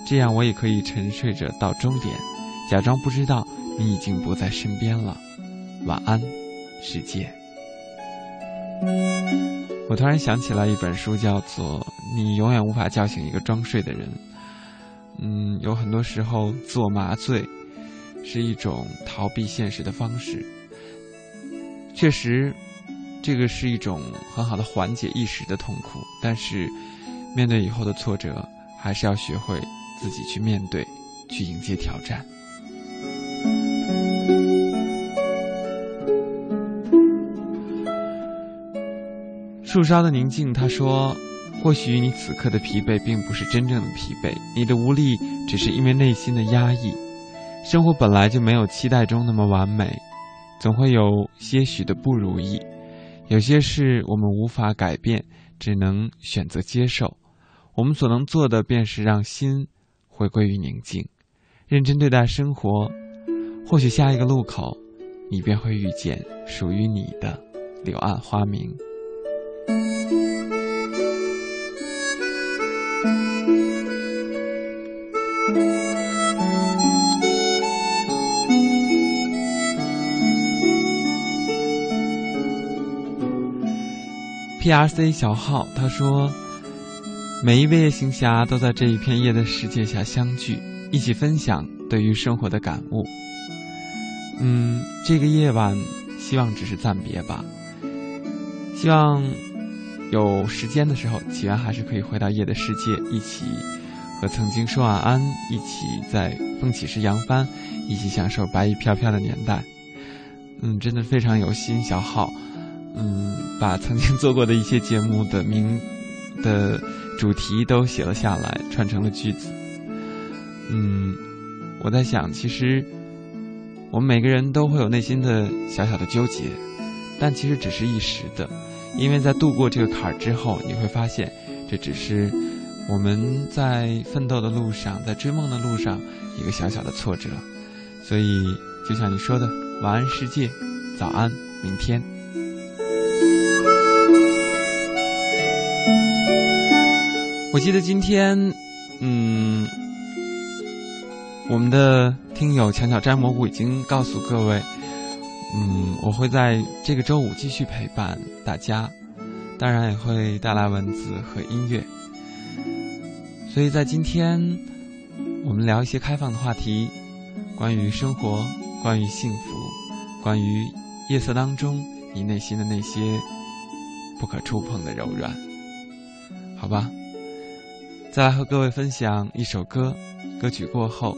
这样我也可以沉睡着到终点，假装不知道你已经不在身边了。晚安，世界。我突然想起来一本书，叫做《你永远无法叫醒一个装睡的人》。嗯，有很多时候自我麻醉是一种逃避现实的方式。确实，这个是一种很好的缓解一时的痛苦。但是，面对以后的挫折，还是要学会自己去面对，去迎接挑战。树梢的宁静，他说。或许你此刻的疲惫并不是真正的疲惫，你的无力只是因为内心的压抑。生活本来就没有期待中那么完美，总会有些许的不如意，有些事我们无法改变，只能选择接受。我们所能做的，便是让心回归于宁静，认真对待生活。或许下一个路口，你便会遇见属于你的柳暗花明。P.R.C. 小号他说：“每一位夜行侠都在这一片夜的世界下相聚，一起分享对于生活的感悟。嗯，这个夜晚，希望只是暂别吧。希望有时间的时候，起源还是可以回到夜的世界，一起和曾经说晚安，一起在风起时扬帆，一起享受白衣飘飘的年代。嗯，真的非常有心，小号。”嗯，把曾经做过的一些节目的名的主题都写了下来，串成了句子。嗯，我在想，其实我们每个人都会有内心的小小的纠结，但其实只是一时的，因为在度过这个坎儿之后，你会发现，这只是我们在奋斗的路上，在追梦的路上一个小小的挫折。所以，就像你说的，晚安世界，早安明天。我记得今天，嗯，我们的听友巧巧摘蘑菇已经告诉各位，嗯，我会在这个周五继续陪伴大家，当然也会带来文字和音乐。所以在今天，我们聊一些开放的话题，关于生活，关于幸福，关于夜色当中你内心的那些不可触碰的柔软，好吧？再来和各位分享一首歌，歌曲过后，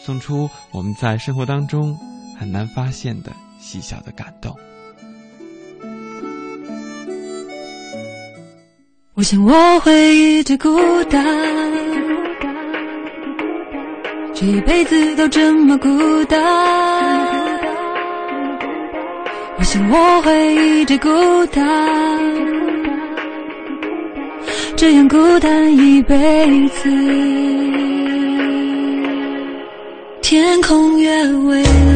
送出我们在生活当中很难发现的细小的感动。我想我会一直孤单，这一辈子都这么孤单。我想我会一直孤单。这样孤单一辈子，天空越蔚蓝。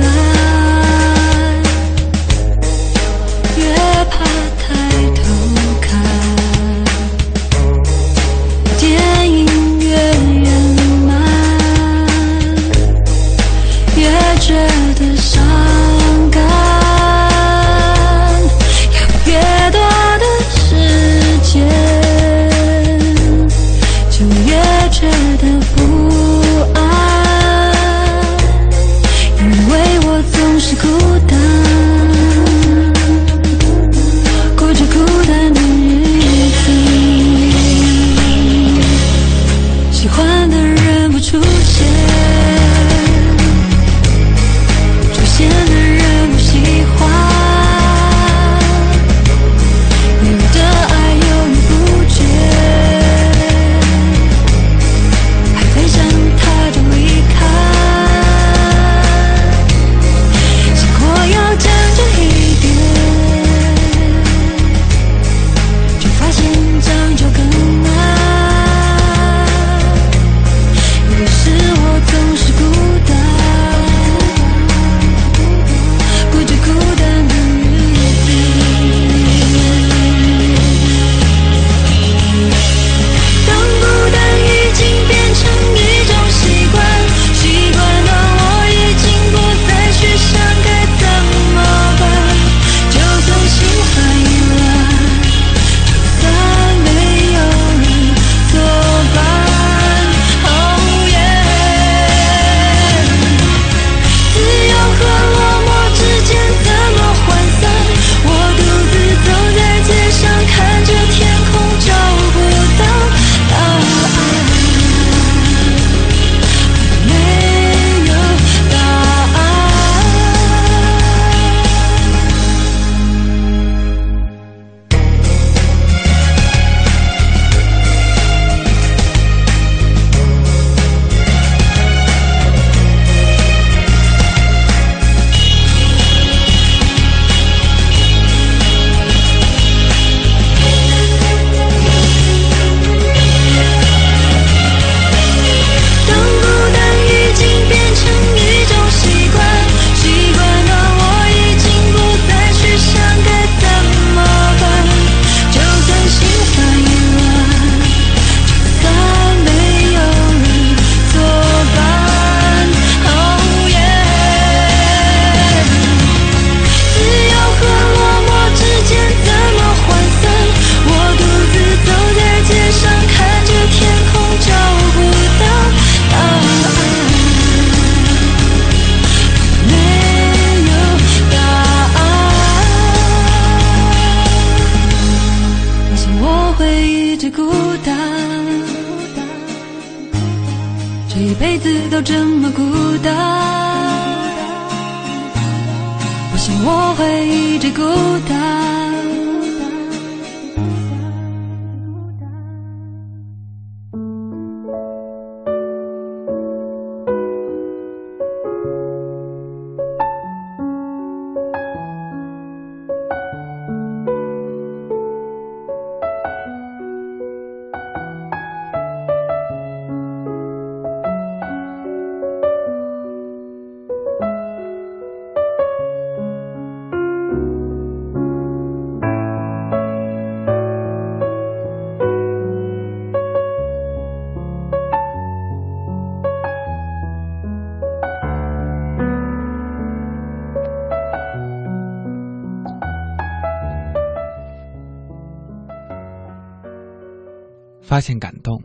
发现感动，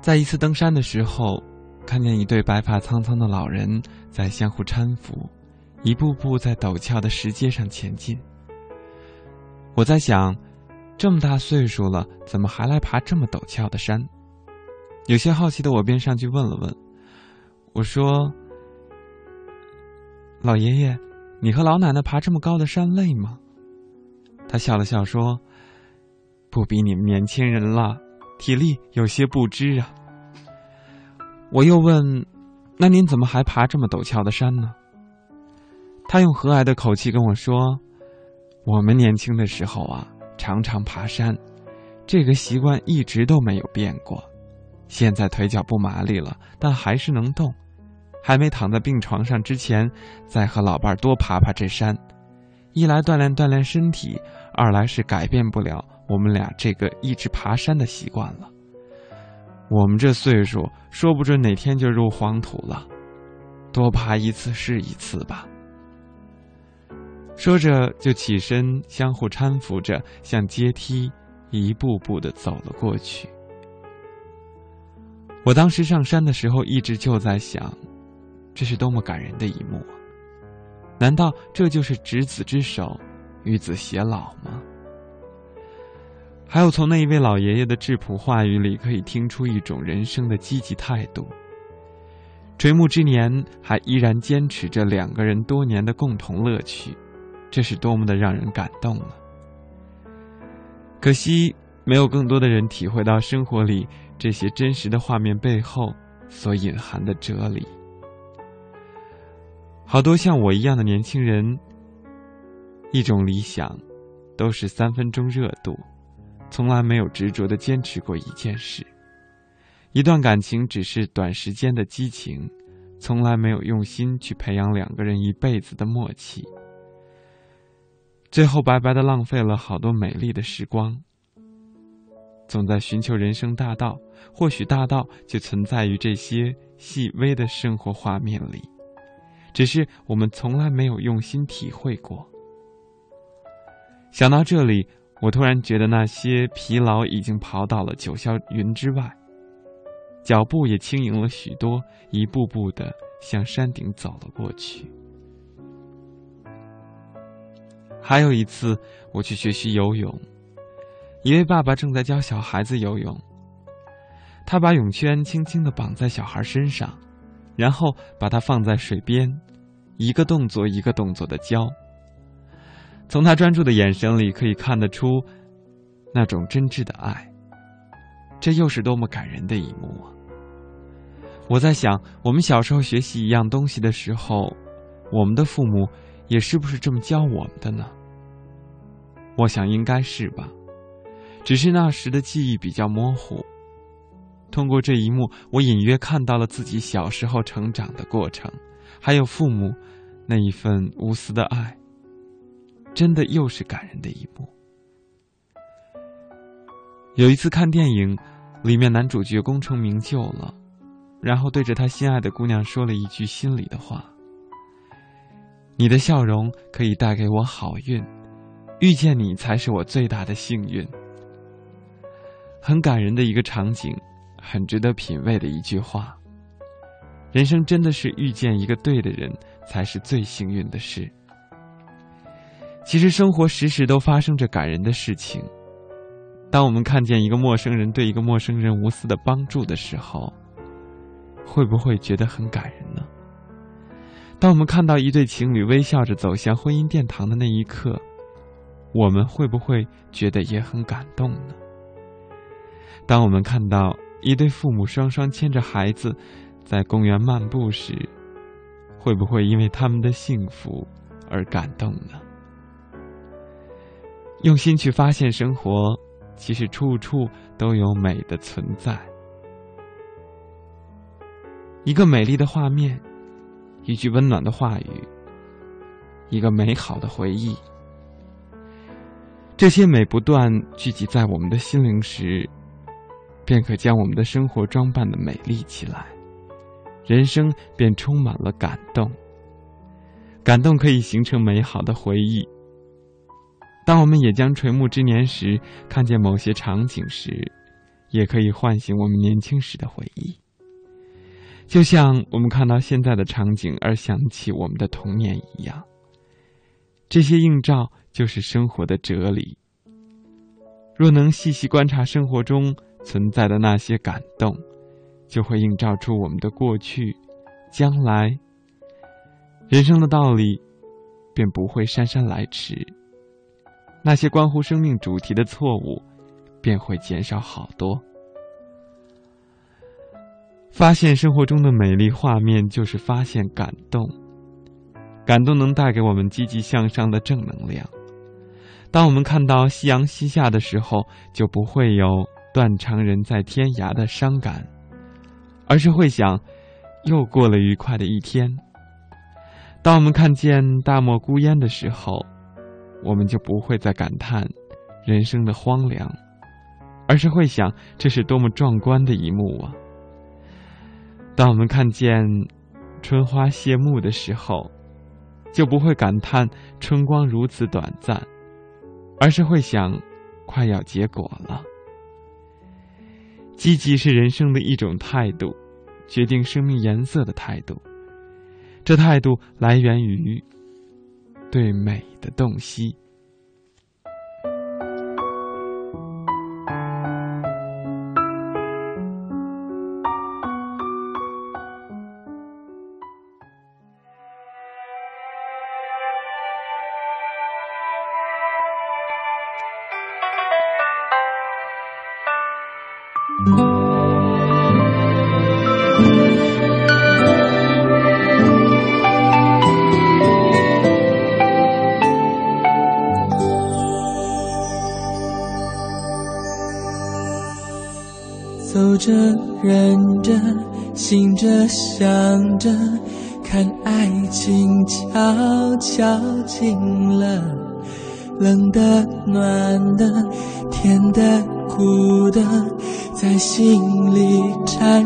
在一次登山的时候，看见一对白发苍苍的老人在相互搀扶，一步步在陡峭的石阶上前进。我在想，这么大岁数了，怎么还来爬这么陡峭的山？有些好奇的我便上去问了问，我说：“老爷爷，你和老奶奶爬这么高的山累吗？”他笑了笑说。不比你们年轻人了，体力有些不支啊。我又问：“那您怎么还爬这么陡峭的山呢？”他用和蔼的口气跟我说：“我们年轻的时候啊，常常爬山，这个习惯一直都没有变过。现在腿脚不麻利了，但还是能动。还没躺在病床上之前，再和老伴多爬爬这山，一来锻炼锻炼身体，二来是改变不了。”我们俩这个一直爬山的习惯了，我们这岁数，说不准哪天就入黄土了，多爬一次是一次吧。说着就起身，相互搀扶着，向阶梯一步步的走了过去。我当时上山的时候，一直就在想，这是多么感人的一幕啊！难道这就是执子之手，与子偕老吗？还有，从那一位老爷爷的质朴话语里，可以听出一种人生的积极态度。垂暮之年，还依然坚持着两个人多年的共同乐趣，这是多么的让人感动啊！可惜，没有更多的人体会到生活里这些真实的画面背后所隐含的哲理。好多像我一样的年轻人，一种理想，都是三分钟热度。从来没有执着的坚持过一件事，一段感情只是短时间的激情，从来没有用心去培养两个人一辈子的默契，最后白白的浪费了好多美丽的时光。总在寻求人生大道，或许大道就存在于这些细微的生活画面里，只是我们从来没有用心体会过。想到这里。我突然觉得那些疲劳已经跑到了九霄云之外，脚步也轻盈了许多，一步步的向山顶走了过去。还有一次，我去学习游泳，一位爸爸正在教小孩子游泳。他把泳圈轻轻的绑在小孩身上，然后把他放在水边，一个动作一个动作的教。从他专注的眼神里可以看得出，那种真挚的爱。这又是多么感人的一幕啊！我在想，我们小时候学习一样东西的时候，我们的父母也是不是这么教我们的呢？我想应该是吧，只是那时的记忆比较模糊。通过这一幕，我隐约看到了自己小时候成长的过程，还有父母那一份无私的爱。真的又是感人的一幕。有一次看电影，里面男主角功成名就了，然后对着他心爱的姑娘说了一句心里的话：“你的笑容可以带给我好运，遇见你才是我最大的幸运。”很感人的一个场景，很值得品味的一句话。人生真的是遇见一个对的人，才是最幸运的事。其实生活时时都发生着感人的事情。当我们看见一个陌生人对一个陌生人无私的帮助的时候，会不会觉得很感人呢？当我们看到一对情侣微笑着走向婚姻殿堂的那一刻，我们会不会觉得也很感动呢？当我们看到一对父母双双牵着孩子在公园漫步时，会不会因为他们的幸福而感动呢？用心去发现生活，其实处处都有美的存在。一个美丽的画面，一句温暖的话语，一个美好的回忆，这些美不断聚集在我们的心灵时，便可将我们的生活装扮的美丽起来，人生便充满了感动。感动可以形成美好的回忆。当我们也将垂暮之年时看见某些场景时，也可以唤醒我们年轻时的回忆。就像我们看到现在的场景而想起我们的童年一样，这些映照就是生活的哲理。若能细细观察生活中存在的那些感动，就会映照出我们的过去、将来。人生的道理，便不会姗姗来迟。那些关乎生命主题的错误，便会减少好多。发现生活中的美丽画面，就是发现感动。感动能带给我们积极向上的正能量。当我们看到夕阳西下的时候，就不会有断肠人在天涯的伤感，而是会想，又过了愉快的一天。当我们看见大漠孤烟的时候，我们就不会再感叹人生的荒凉，而是会想，这是多么壮观的一幕啊！当我们看见春花谢幕的时候，就不会感叹春光如此短暂，而是会想快要结果了。积极是人生的一种态度，决定生命颜色的态度。这态度来源于对美的洞悉。醒了，冷的，暖的，甜的，苦的，在心里缠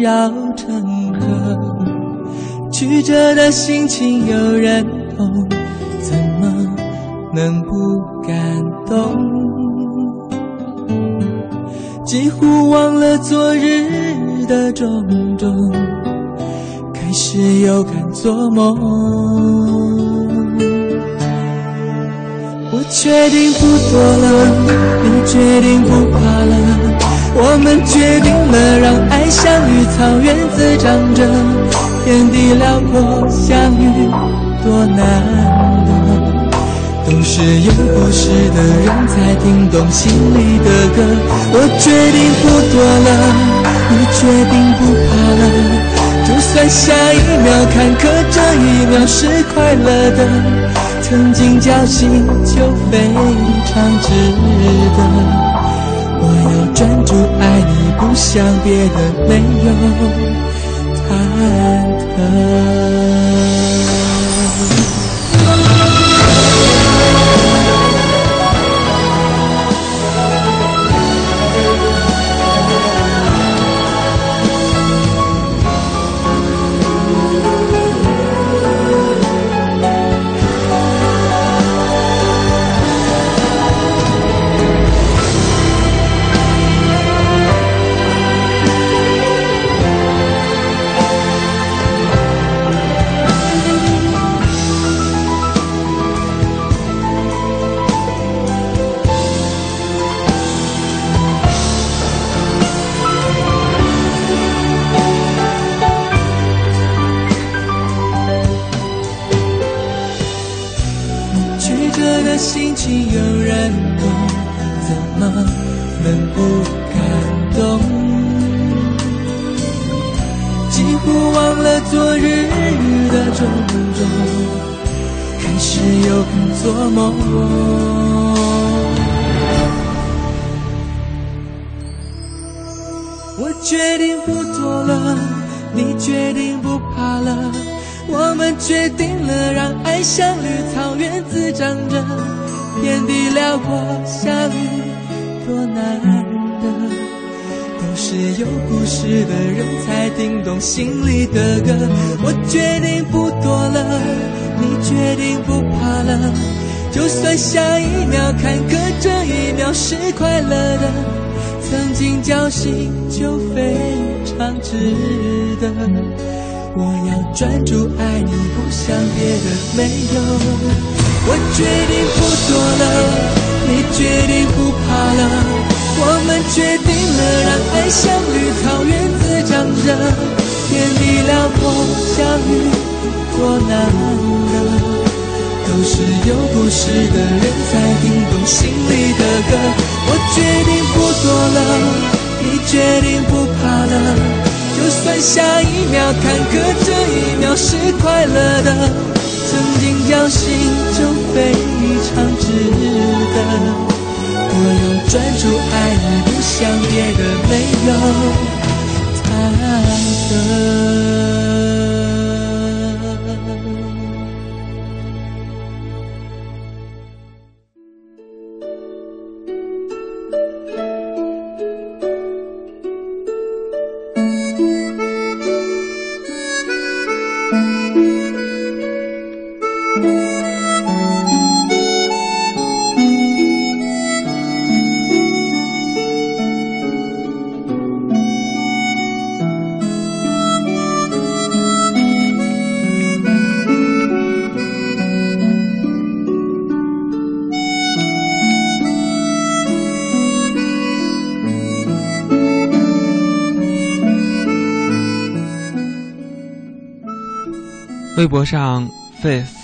绕成歌。曲折的心情有人懂，怎么能不感动？几乎忘了昨日的种种，开始又敢做梦。决定不躲了，你决定不怕了，我们决定了，让爱像绿草原滋长着，天地辽阔，相遇多难得。都是有故事的人才听懂心里的歌。我决定不躲了，你决定不怕了。就算下一秒坎坷，这一秒是快乐的。曾经侥幸就非常值得。我要专注爱你，不想别的，没有忐忑。决定不怕了，我们决定了，让爱像绿草原滋长着，天地辽阔，相遇多难得，都是有故事的人才听懂心里的歌。我决定不躲了，你决定不怕了，就算下一秒坎坷，这一秒是快乐的。曾经侥幸就飞常值得，我要专注爱你，不想别的没有。我决定不躲了，你决定不怕了，我们决定了，让爱像绿草原滋长着，天地辽阔，相遇多难得。都是有故事的人才听懂心里的歌。我决定不躲了，你决定不怕了。就算下一秒坎坷，这一秒是快乐的。曾经侥幸就非常值得。我用专注爱你，不想别的没有他的微博上，face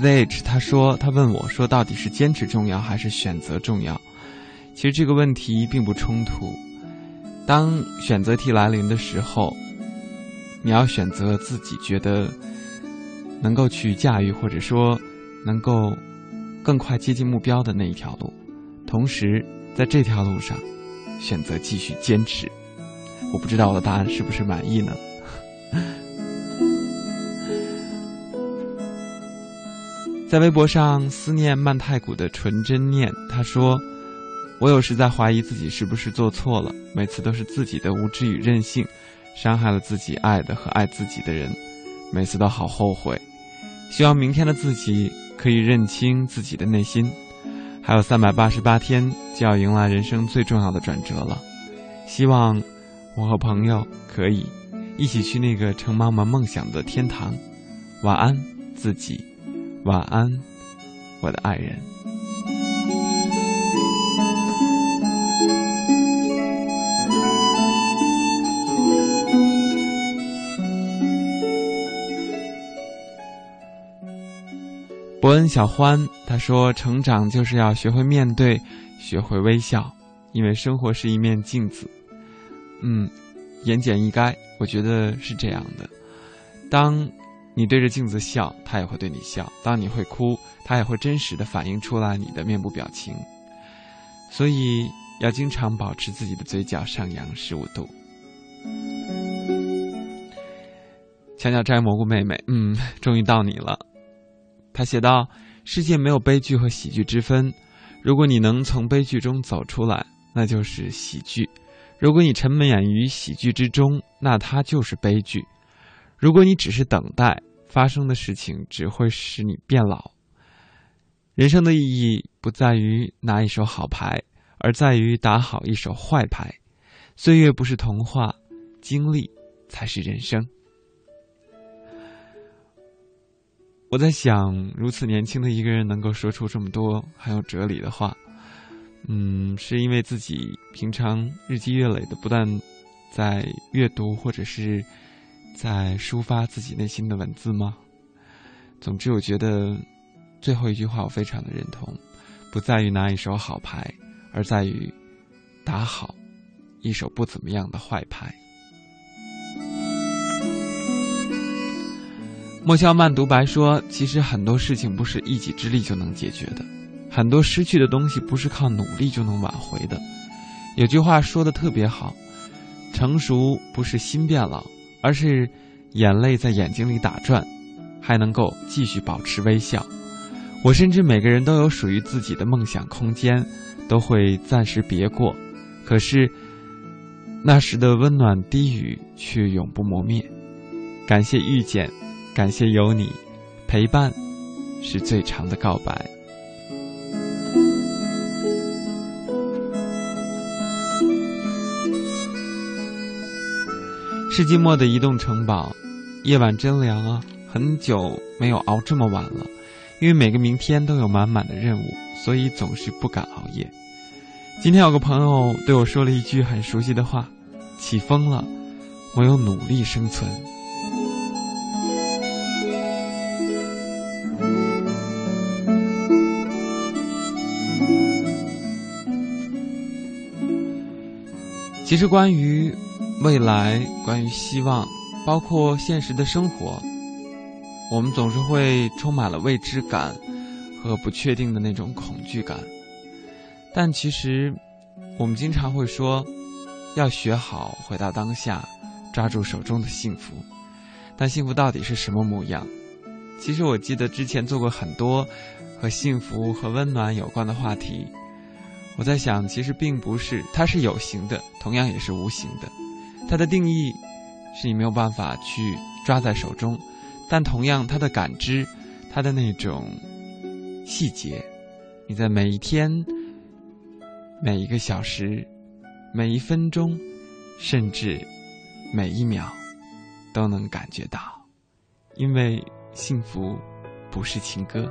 zh 他说，他问我说，到底是坚持重要还是选择重要？其实这个问题并不冲突。当选择题来临的时候，你要选择自己觉得能够去驾驭，或者说能够更快接近目标的那一条路，同时在这条路上选择继续坚持。我不知道我的答案是不是满意呢？在微博上，思念曼太古的纯真念他说：“我有时在怀疑自己是不是做错了，每次都是自己的无知与任性，伤害了自己爱的和爱自己的人，每次都好后悔。希望明天的自己可以认清自己的内心。还有三百八十八天就要迎来人生最重要的转折了，希望我和朋友可以一起去那个盛满我们梦想的天堂。晚安，自己。”晚安，我的爱人。伯恩小欢他说：“成长就是要学会面对，学会微笑，因为生活是一面镜子。”嗯，言简意赅，我觉得是这样的。当。你对着镜子笑，他也会对你笑。当你会哭，他也会真实的反映出来你的面部表情。所以要经常保持自己的嘴角上扬十五度。墙角摘蘑菇妹妹，嗯，终于到你了。他写道：“世界没有悲剧和喜剧之分。如果你能从悲剧中走出来，那就是喜剧；如果你沉湎于喜剧之中，那它就是悲剧。如果你只是等待。”发生的事情只会使你变老。人生的意义不在于拿一手好牌，而在于打好一手坏牌。岁月不是童话，经历才是人生。我在想，如此年轻的一个人能够说出这么多很有哲理的话，嗯，是因为自己平常日积月累的不断在阅读，或者是。在抒发自己内心的文字吗？总之，我觉得最后一句话我非常的认同，不在于拿一手好牌，而在于打好一手不怎么样的坏牌。莫笑曼独白说：“其实很多事情不是一己之力就能解决的，很多失去的东西不是靠努力就能挽回的。”有句话说的特别好：“成熟不是心变老，而是眼泪在眼睛里打转，还能够继续保持微笑。”我深知每个人都有属于自己的梦想空间，都会暂时别过，可是那时的温暖低语却永不磨灭。感谢遇见。感谢有你，陪伴是最长的告白。世纪末的移动城堡，夜晚真凉啊！很久没有熬这么晚了，因为每个明天都有满满的任务，所以总是不敢熬夜。今天有个朋友对我说了一句很熟悉的话：“起风了，我有努力生存。”其实，关于未来，关于希望，包括现实的生活，我们总是会充满了未知感和不确定的那种恐惧感。但其实，我们经常会说，要学好回到当下，抓住手中的幸福。但幸福到底是什么模样？其实，我记得之前做过很多和幸福和温暖有关的话题。我在想，其实并不是，它是有形的，同样也是无形的。它的定义是你没有办法去抓在手中，但同样，它的感知，它的那种细节，你在每一天、每一个小时、每一分钟，甚至每一秒，都能感觉到。因为幸福不是情歌。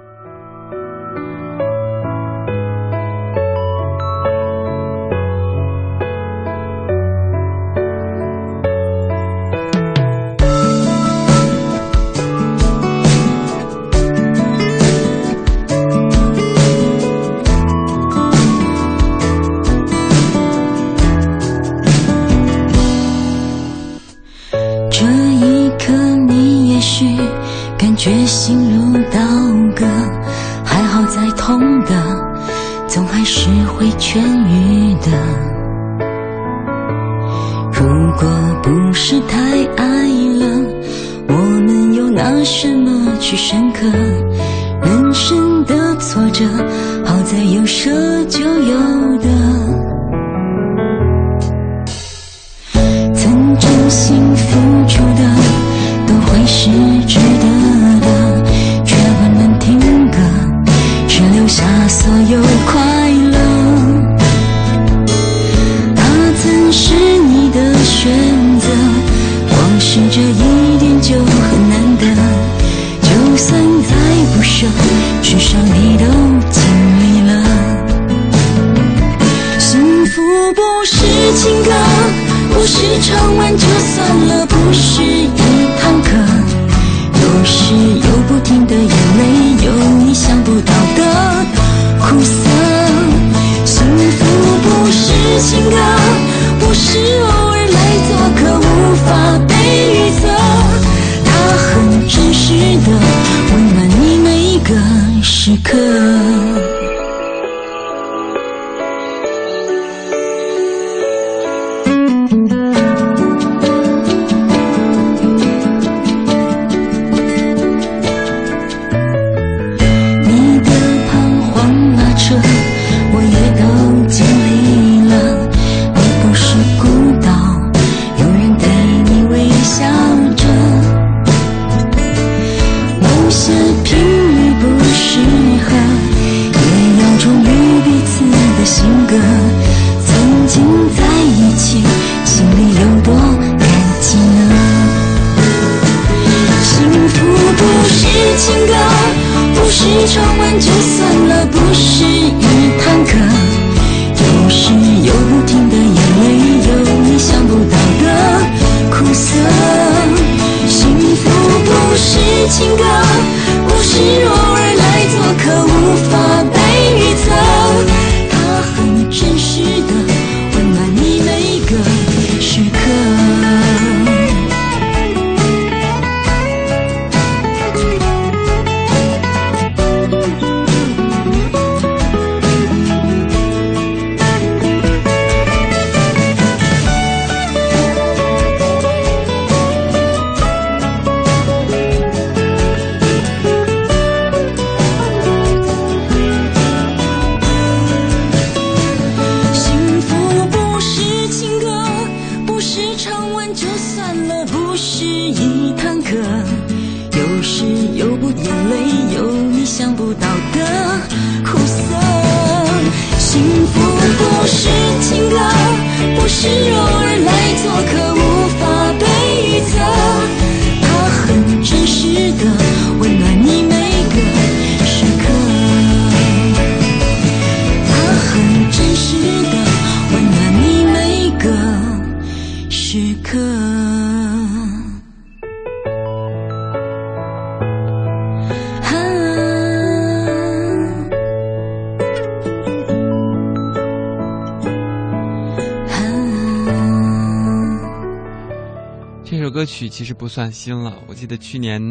实不算新了，我记得去年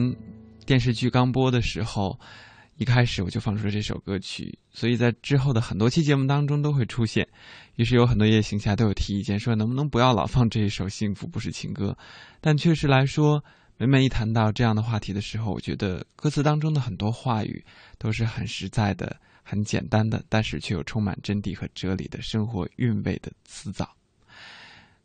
电视剧刚播的时候，一开始我就放出了这首歌曲，所以在之后的很多期节目当中都会出现。于是有很多夜行侠都有提意见，说能不能不要老放这一首《幸福不是情歌》。但确实来说，每每一谈到这样的话题的时候，我觉得歌词当中的很多话语都是很实在的、很简单的，但是却又充满真谛和哲理的生活韵味的词藻。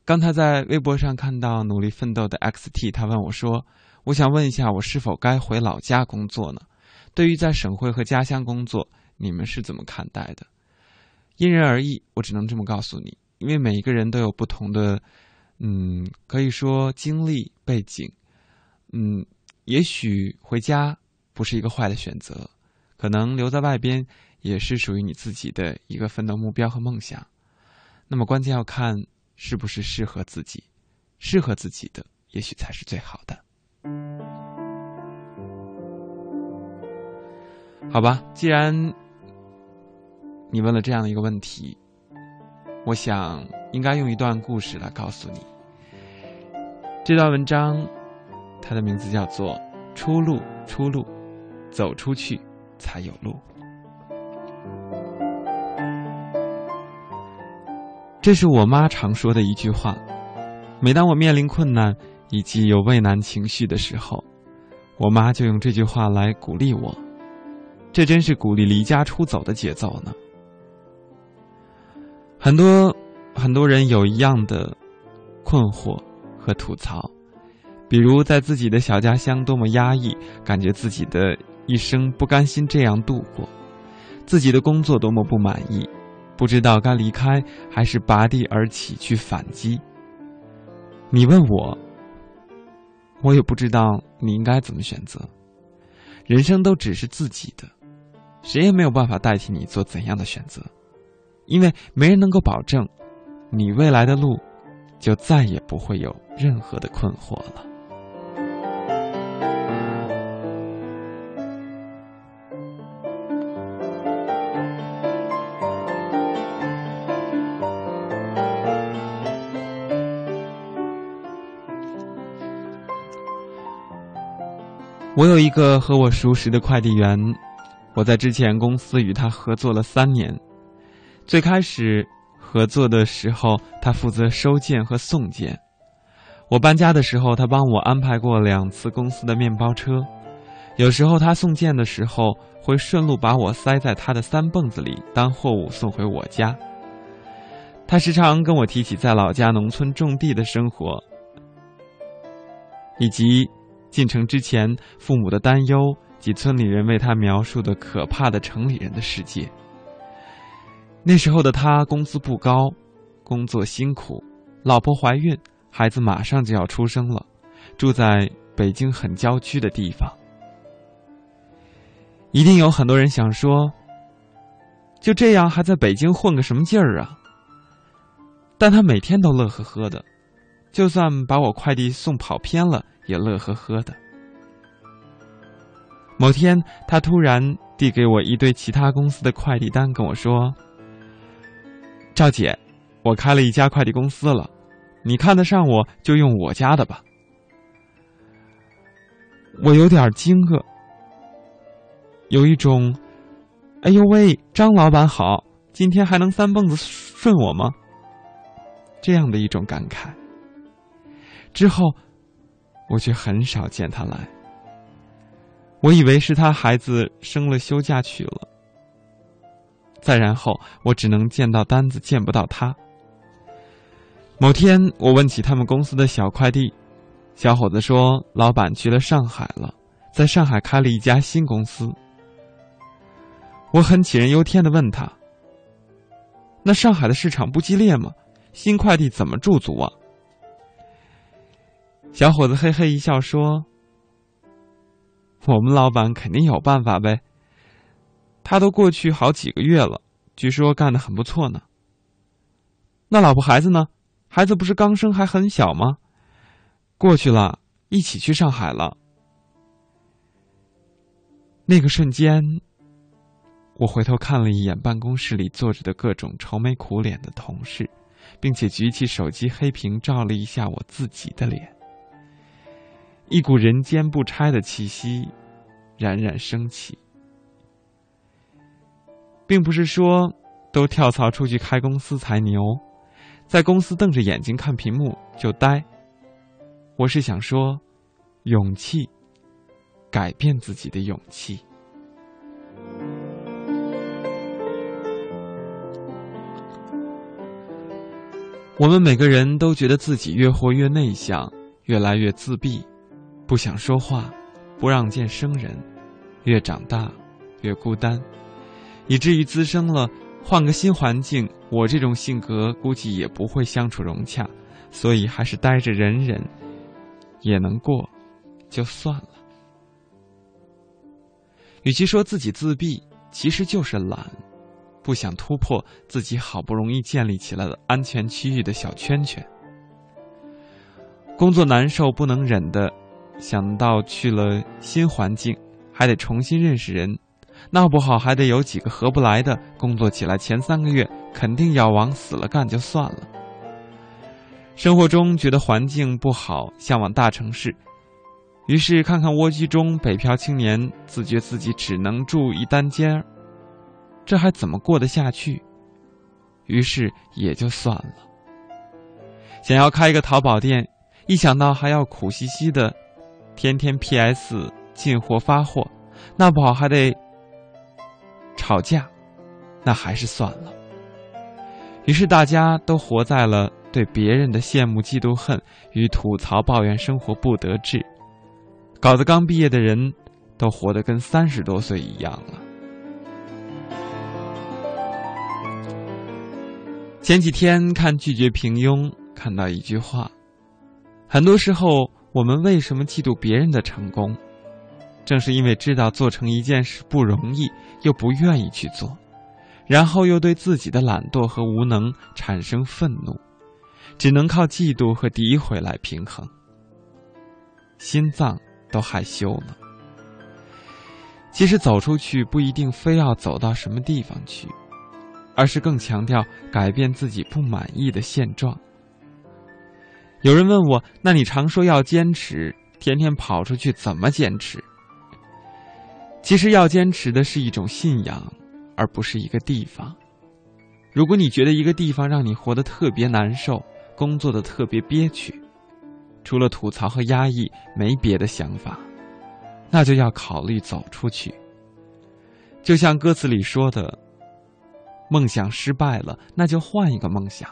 刚才在微博上看到努力奋斗的 XT，他问我说：“我想问一下，我是否该回老家工作呢？对于在省会和家乡工作，你们是怎么看待的？”因人而异，我只能这么告诉你，因为每一个人都有不同的，嗯，可以说经历背景，嗯，也许回家不是一个坏的选择，可能留在外边也是属于你自己的一个奋斗目标和梦想。那么关键要看是不是适合自己，适合自己的也许才是最好的。好吧，既然你问了这样的一个问题，我想应该用一段故事来告诉你。这段文章，它的名字叫做《出路，出路，走出去才有路》。这是我妈常说的一句话。每当我面临困难以及有畏难情绪的时候，我妈就用这句话来鼓励我。这真是鼓励离家出走的节奏呢。很多很多人有一样的困惑和吐槽，比如在自己的小家乡多么压抑，感觉自己的一生不甘心这样度过，自己的工作多么不满意，不知道该离开还是拔地而起去反击。你问我，我也不知道你应该怎么选择。人生都只是自己的，谁也没有办法代替你做怎样的选择，因为没人能够保证你未来的路就再也不会有任何的困惑了。我有一个和我熟识的快递员，我在之前公司与他合作了三年。最开始合作的时候，他负责收件和送件。我搬家的时候，他帮我安排过两次公司的面包车。有时候他送件的时候，会顺路把我塞在他的三蹦子里，当货物送回我家。他时常跟我提起在老家农村种地的生活，以及进城之前父母的担忧及村里人为他描述的可怕的城里人的世界。那时候的他工资不高，工作辛苦，老婆怀孕，孩子马上就要出生了，住在北京很郊区的地方。一定有很多人想说，就这样还在北京混个什么劲儿啊？但他每天都乐呵呵的，就算把我快递送跑偏了，也乐呵呵的。某天，他突然递给我一堆其他公司的快递单，跟我说：“赵姐，我开了一家快递公司了，你看得上我就用我家的吧。”我有点惊愕，有一种“哎呦喂，张老板好，今天还能三蹦子顺我吗？”这样的一种感慨。之后，我却很少见他来。我以为是他孩子生了休假去了。再然后，我只能见到单子，见不到他。某天，我问起他们公司的小快递，小伙子说，老板去了上海了，在上海开了一家新公司。我很杞人忧天的问他：“那上海的市场不激烈吗？新快递怎么驻足啊？”小伙子嘿嘿一笑说：“我们老板肯定有办法呗。他都过去好几个月了，据说干得很不错呢。那老婆孩子呢？孩子不是刚生还很小吗？过去了，一起去上海了。”那个瞬间，我回头看了一眼办公室里坐着的各种愁眉苦脸的同事，并且举起手机黑屏照了一下我自己的脸，一股人间不拆的气息冉冉升起。并不是说都跳槽出去开公司才牛，在公司瞪着眼睛看屏幕就呆。我是想说，勇气。改变自己的勇气。我们每个人都觉得自己越活越内向，越来越自闭，不想说话，不让见生人，越长大越孤单，以至于滋生了换个新环境，我这种性格估计也不会相处融洽，所以还是待着忍忍，也能过，就算了。与其说自己自闭，其实就是懒，不想突破自己好不容易建立起来的安全区域的小圈圈。工作难受不能忍的，想到去了新环境，还得重新认识人，闹不好还得有几个合不来的。工作起来前三个月，肯定要往死了干就算了。生活中觉得环境不好，向往大城市。于是看看蜗居中北漂青年，自觉自己只能住一单间儿，这还怎么过得下去？于是也就算了。想要开一个淘宝店，一想到还要苦兮兮的，天天 PS 进货发货，那不好还得吵架，那还是算了。于是大家都活在了对别人的羡慕、嫉妒、恨与吐槽、抱怨，生活不得志。搞得刚毕业的人，都活得跟三十多岁一样了。前几天看《拒绝平庸》，看到一句话：很多时候，我们为什么嫉妒别人的成功，正是因为知道做成一件事不容易，又不愿意去做，然后又对自己的懒惰和无能产生愤怒，只能靠嫉妒和诋毁来平衡。心脏。都害羞了。其实走出去不一定非要走到什么地方去，而是更强调改变自己不满意的现状。有人问我：“那你常说要坚持，天天跑出去，怎么坚持？”其实要坚持的是一种信仰，而不是一个地方。如果你觉得一个地方让你活得特别难受，工作的特别憋屈。除了吐槽和压抑，没别的想法，那就要考虑走出去。就像歌词里说的：“梦想失败了，那就换一个梦想。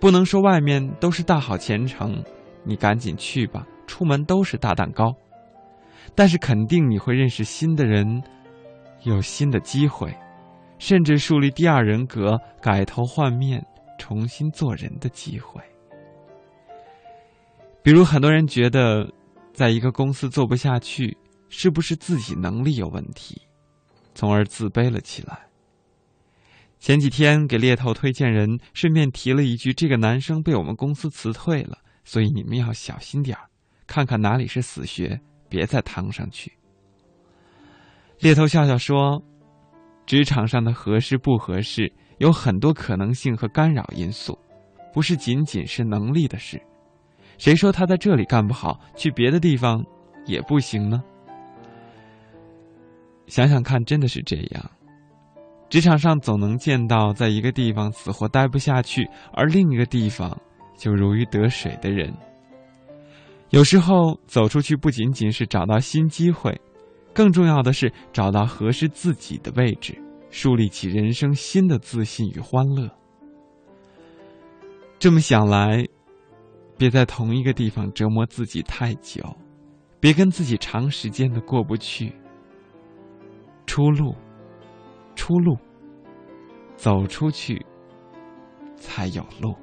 不能说外面都是大好前程，你赶紧去吧，出门都是大蛋糕。但是肯定你会认识新的人，有新的机会，甚至树立第二人格、改头换面、重新做人的机会。”比如，很多人觉得，在一个公司做不下去，是不是自己能力有问题，从而自卑了起来。前几天给猎头推荐人，顺便提了一句：“这个男生被我们公司辞退了，所以你们要小心点儿，看看哪里是死穴，别再趟上去。”猎头笑笑说：“职场上的合适不合适，有很多可能性和干扰因素，不是仅仅是能力的事。”谁说他在这里干不好，去别的地方也不行呢？想想看，真的是这样。职场上总能见到，在一个地方死活待不下去，而另一个地方就如鱼得水的人。有时候走出去不仅仅是找到新机会，更重要的是找到合适自己的位置，树立起人生新的自信与欢乐。这么想来。别在同一个地方折磨自己太久，别跟自己长时间的过不去。出路，出路，走出去才有路。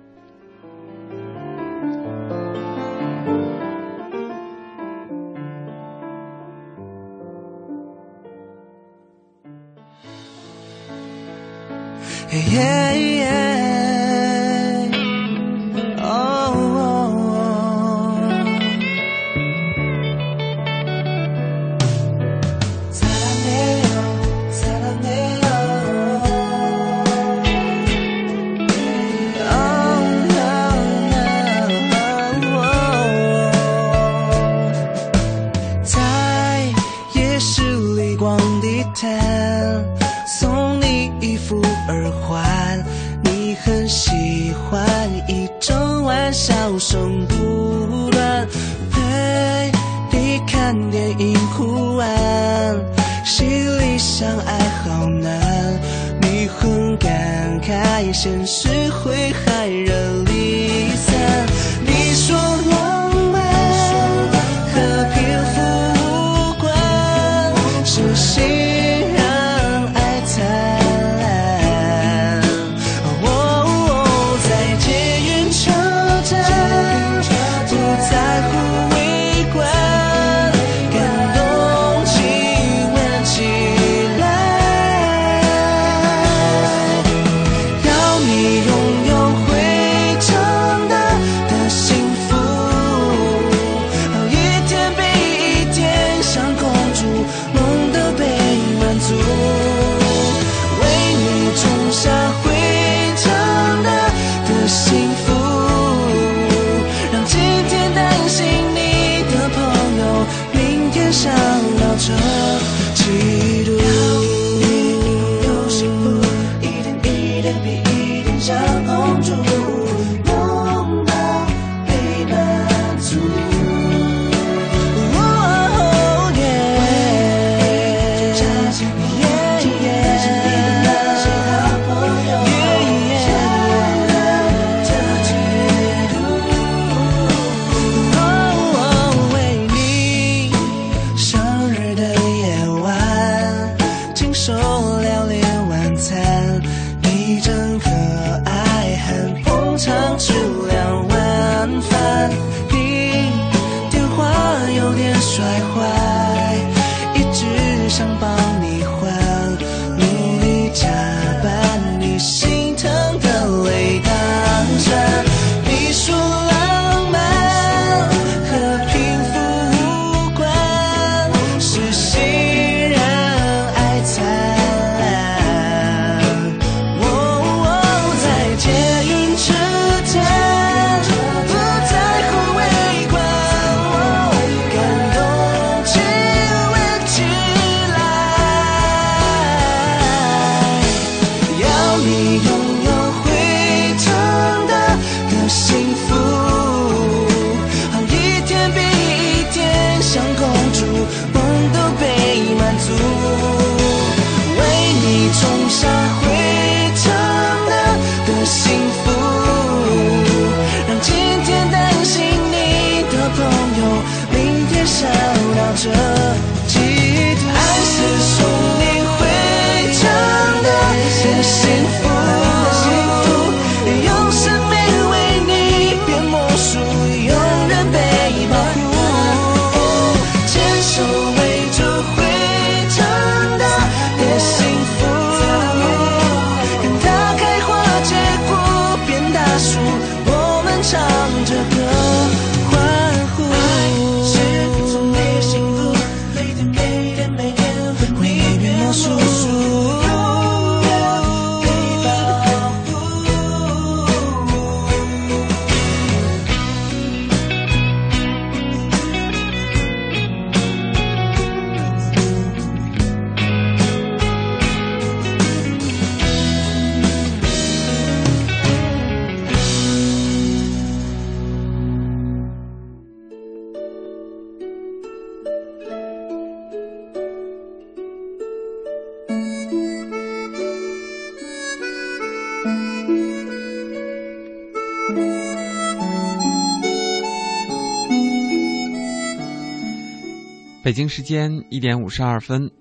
北京时间一点五十二分，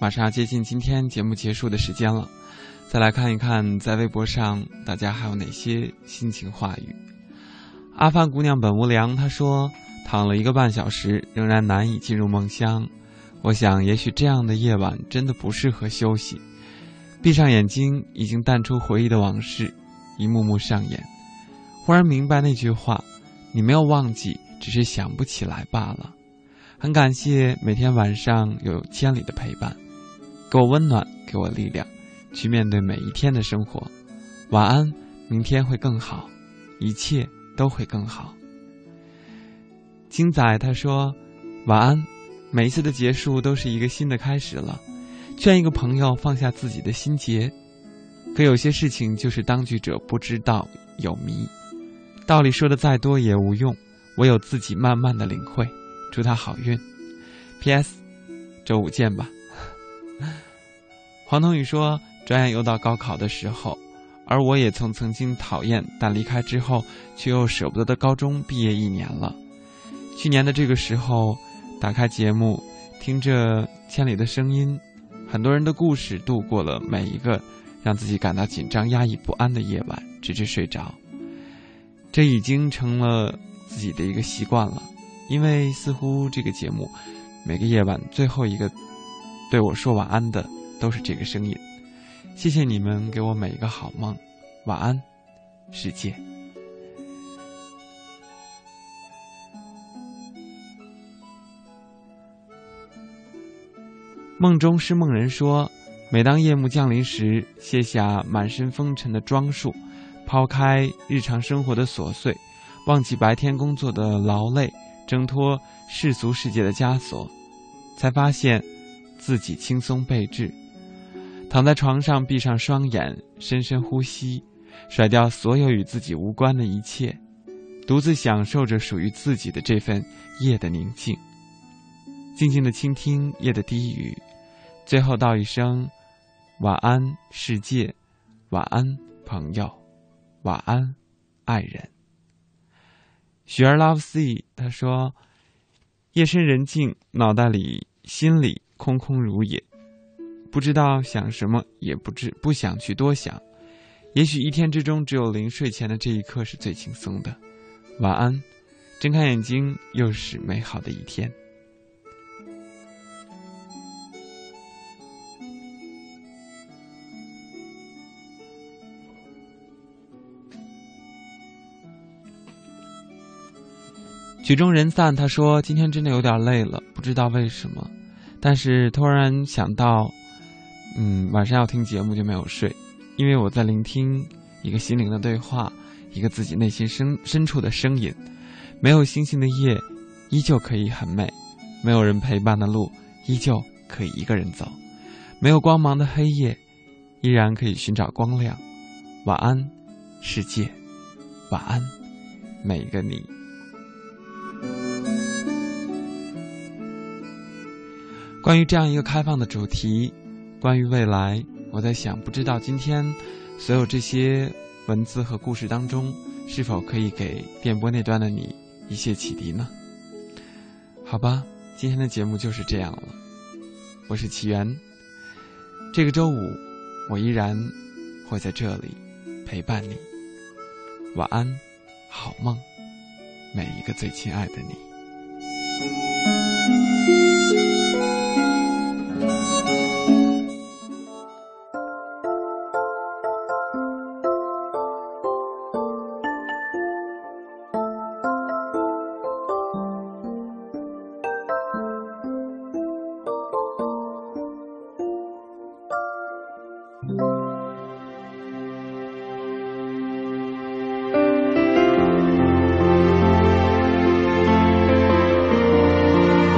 马上要接近今天节目结束的时间了，再来看一看在微博上大家还有哪些心情话语。阿凡姑娘本无良，她说躺了一个半小时，仍然难以进入梦乡。我想，也许这样的夜晚真的不适合休息。闭上眼睛，已经淡出回忆的往事，一幕幕上演。忽然明白那句话：你没有忘记，只是想不起来罢了。很感谢每天晚上有千里的陪伴。给我温暖，给我力量，去面对每一天的生活。晚安，明天会更好，一切都会更好。金仔他说：“晚安，每一次的结束都是一个新的开始了。”劝一个朋友放下自己的心结，可有些事情就是当局者不知道有迷，道理说的再多也无用，唯有自己慢慢的领会。祝他好运。P.S. 周五见吧。黄彤宇说：“转眼又到高考的时候，而我也从曾经讨厌，但离开之后却又舍不得的高中毕业一年了。去年的这个时候，打开节目，听着千里的声音，很多人的故事，度过了每一个让自己感到紧张、压抑不安的夜晚，直至睡着。这已经成了自己的一个习惯了，因为似乎这个节目每个夜晚最后一个对我说晚安的。”都是这个声音，谢谢你们给我每一个好梦，晚安，世界。梦中是梦人说，每当夜幕降临时，卸下满身风尘的装束，抛开日常生活的琐碎，忘记白天工作的劳累，挣脱世俗世界的枷锁，才发现自己轻松备至。躺在床上，闭上双眼，深深呼吸，甩掉所有与自己无关的一切，独自享受着属于自己的这份夜的宁静。静静的倾听夜的低语，最后道一声晚安，世界，晚安，朋友，晚安，爱人。雪儿 love see，他说：夜深人静，脑袋里、心里空空如也。不知道想什么，也不知不想去多想。也许一天之中，只有临睡前的这一刻是最轻松的。晚安，睁开眼睛，又是美好的一天。曲终人散，他说：“今天真的有点累了，不知道为什么，但是突然想到。”嗯，晚上要听节目就没有睡，因为我在聆听一个心灵的对话，一个自己内心深深处的声音。没有星星的夜，依旧可以很美；没有人陪伴的路，依旧可以一个人走；没有光芒的黑夜，依然可以寻找光亮。晚安，世界；晚安，每一个你。关于这样一个开放的主题。关于未来，我在想，不知道今天所有这些文字和故事当中，是否可以给电波那端的你一些启迪呢？好吧，今天的节目就是这样了。我是奇缘，这个周五我依然会在这里陪伴你。晚安，好梦，每一个最亲爱的你。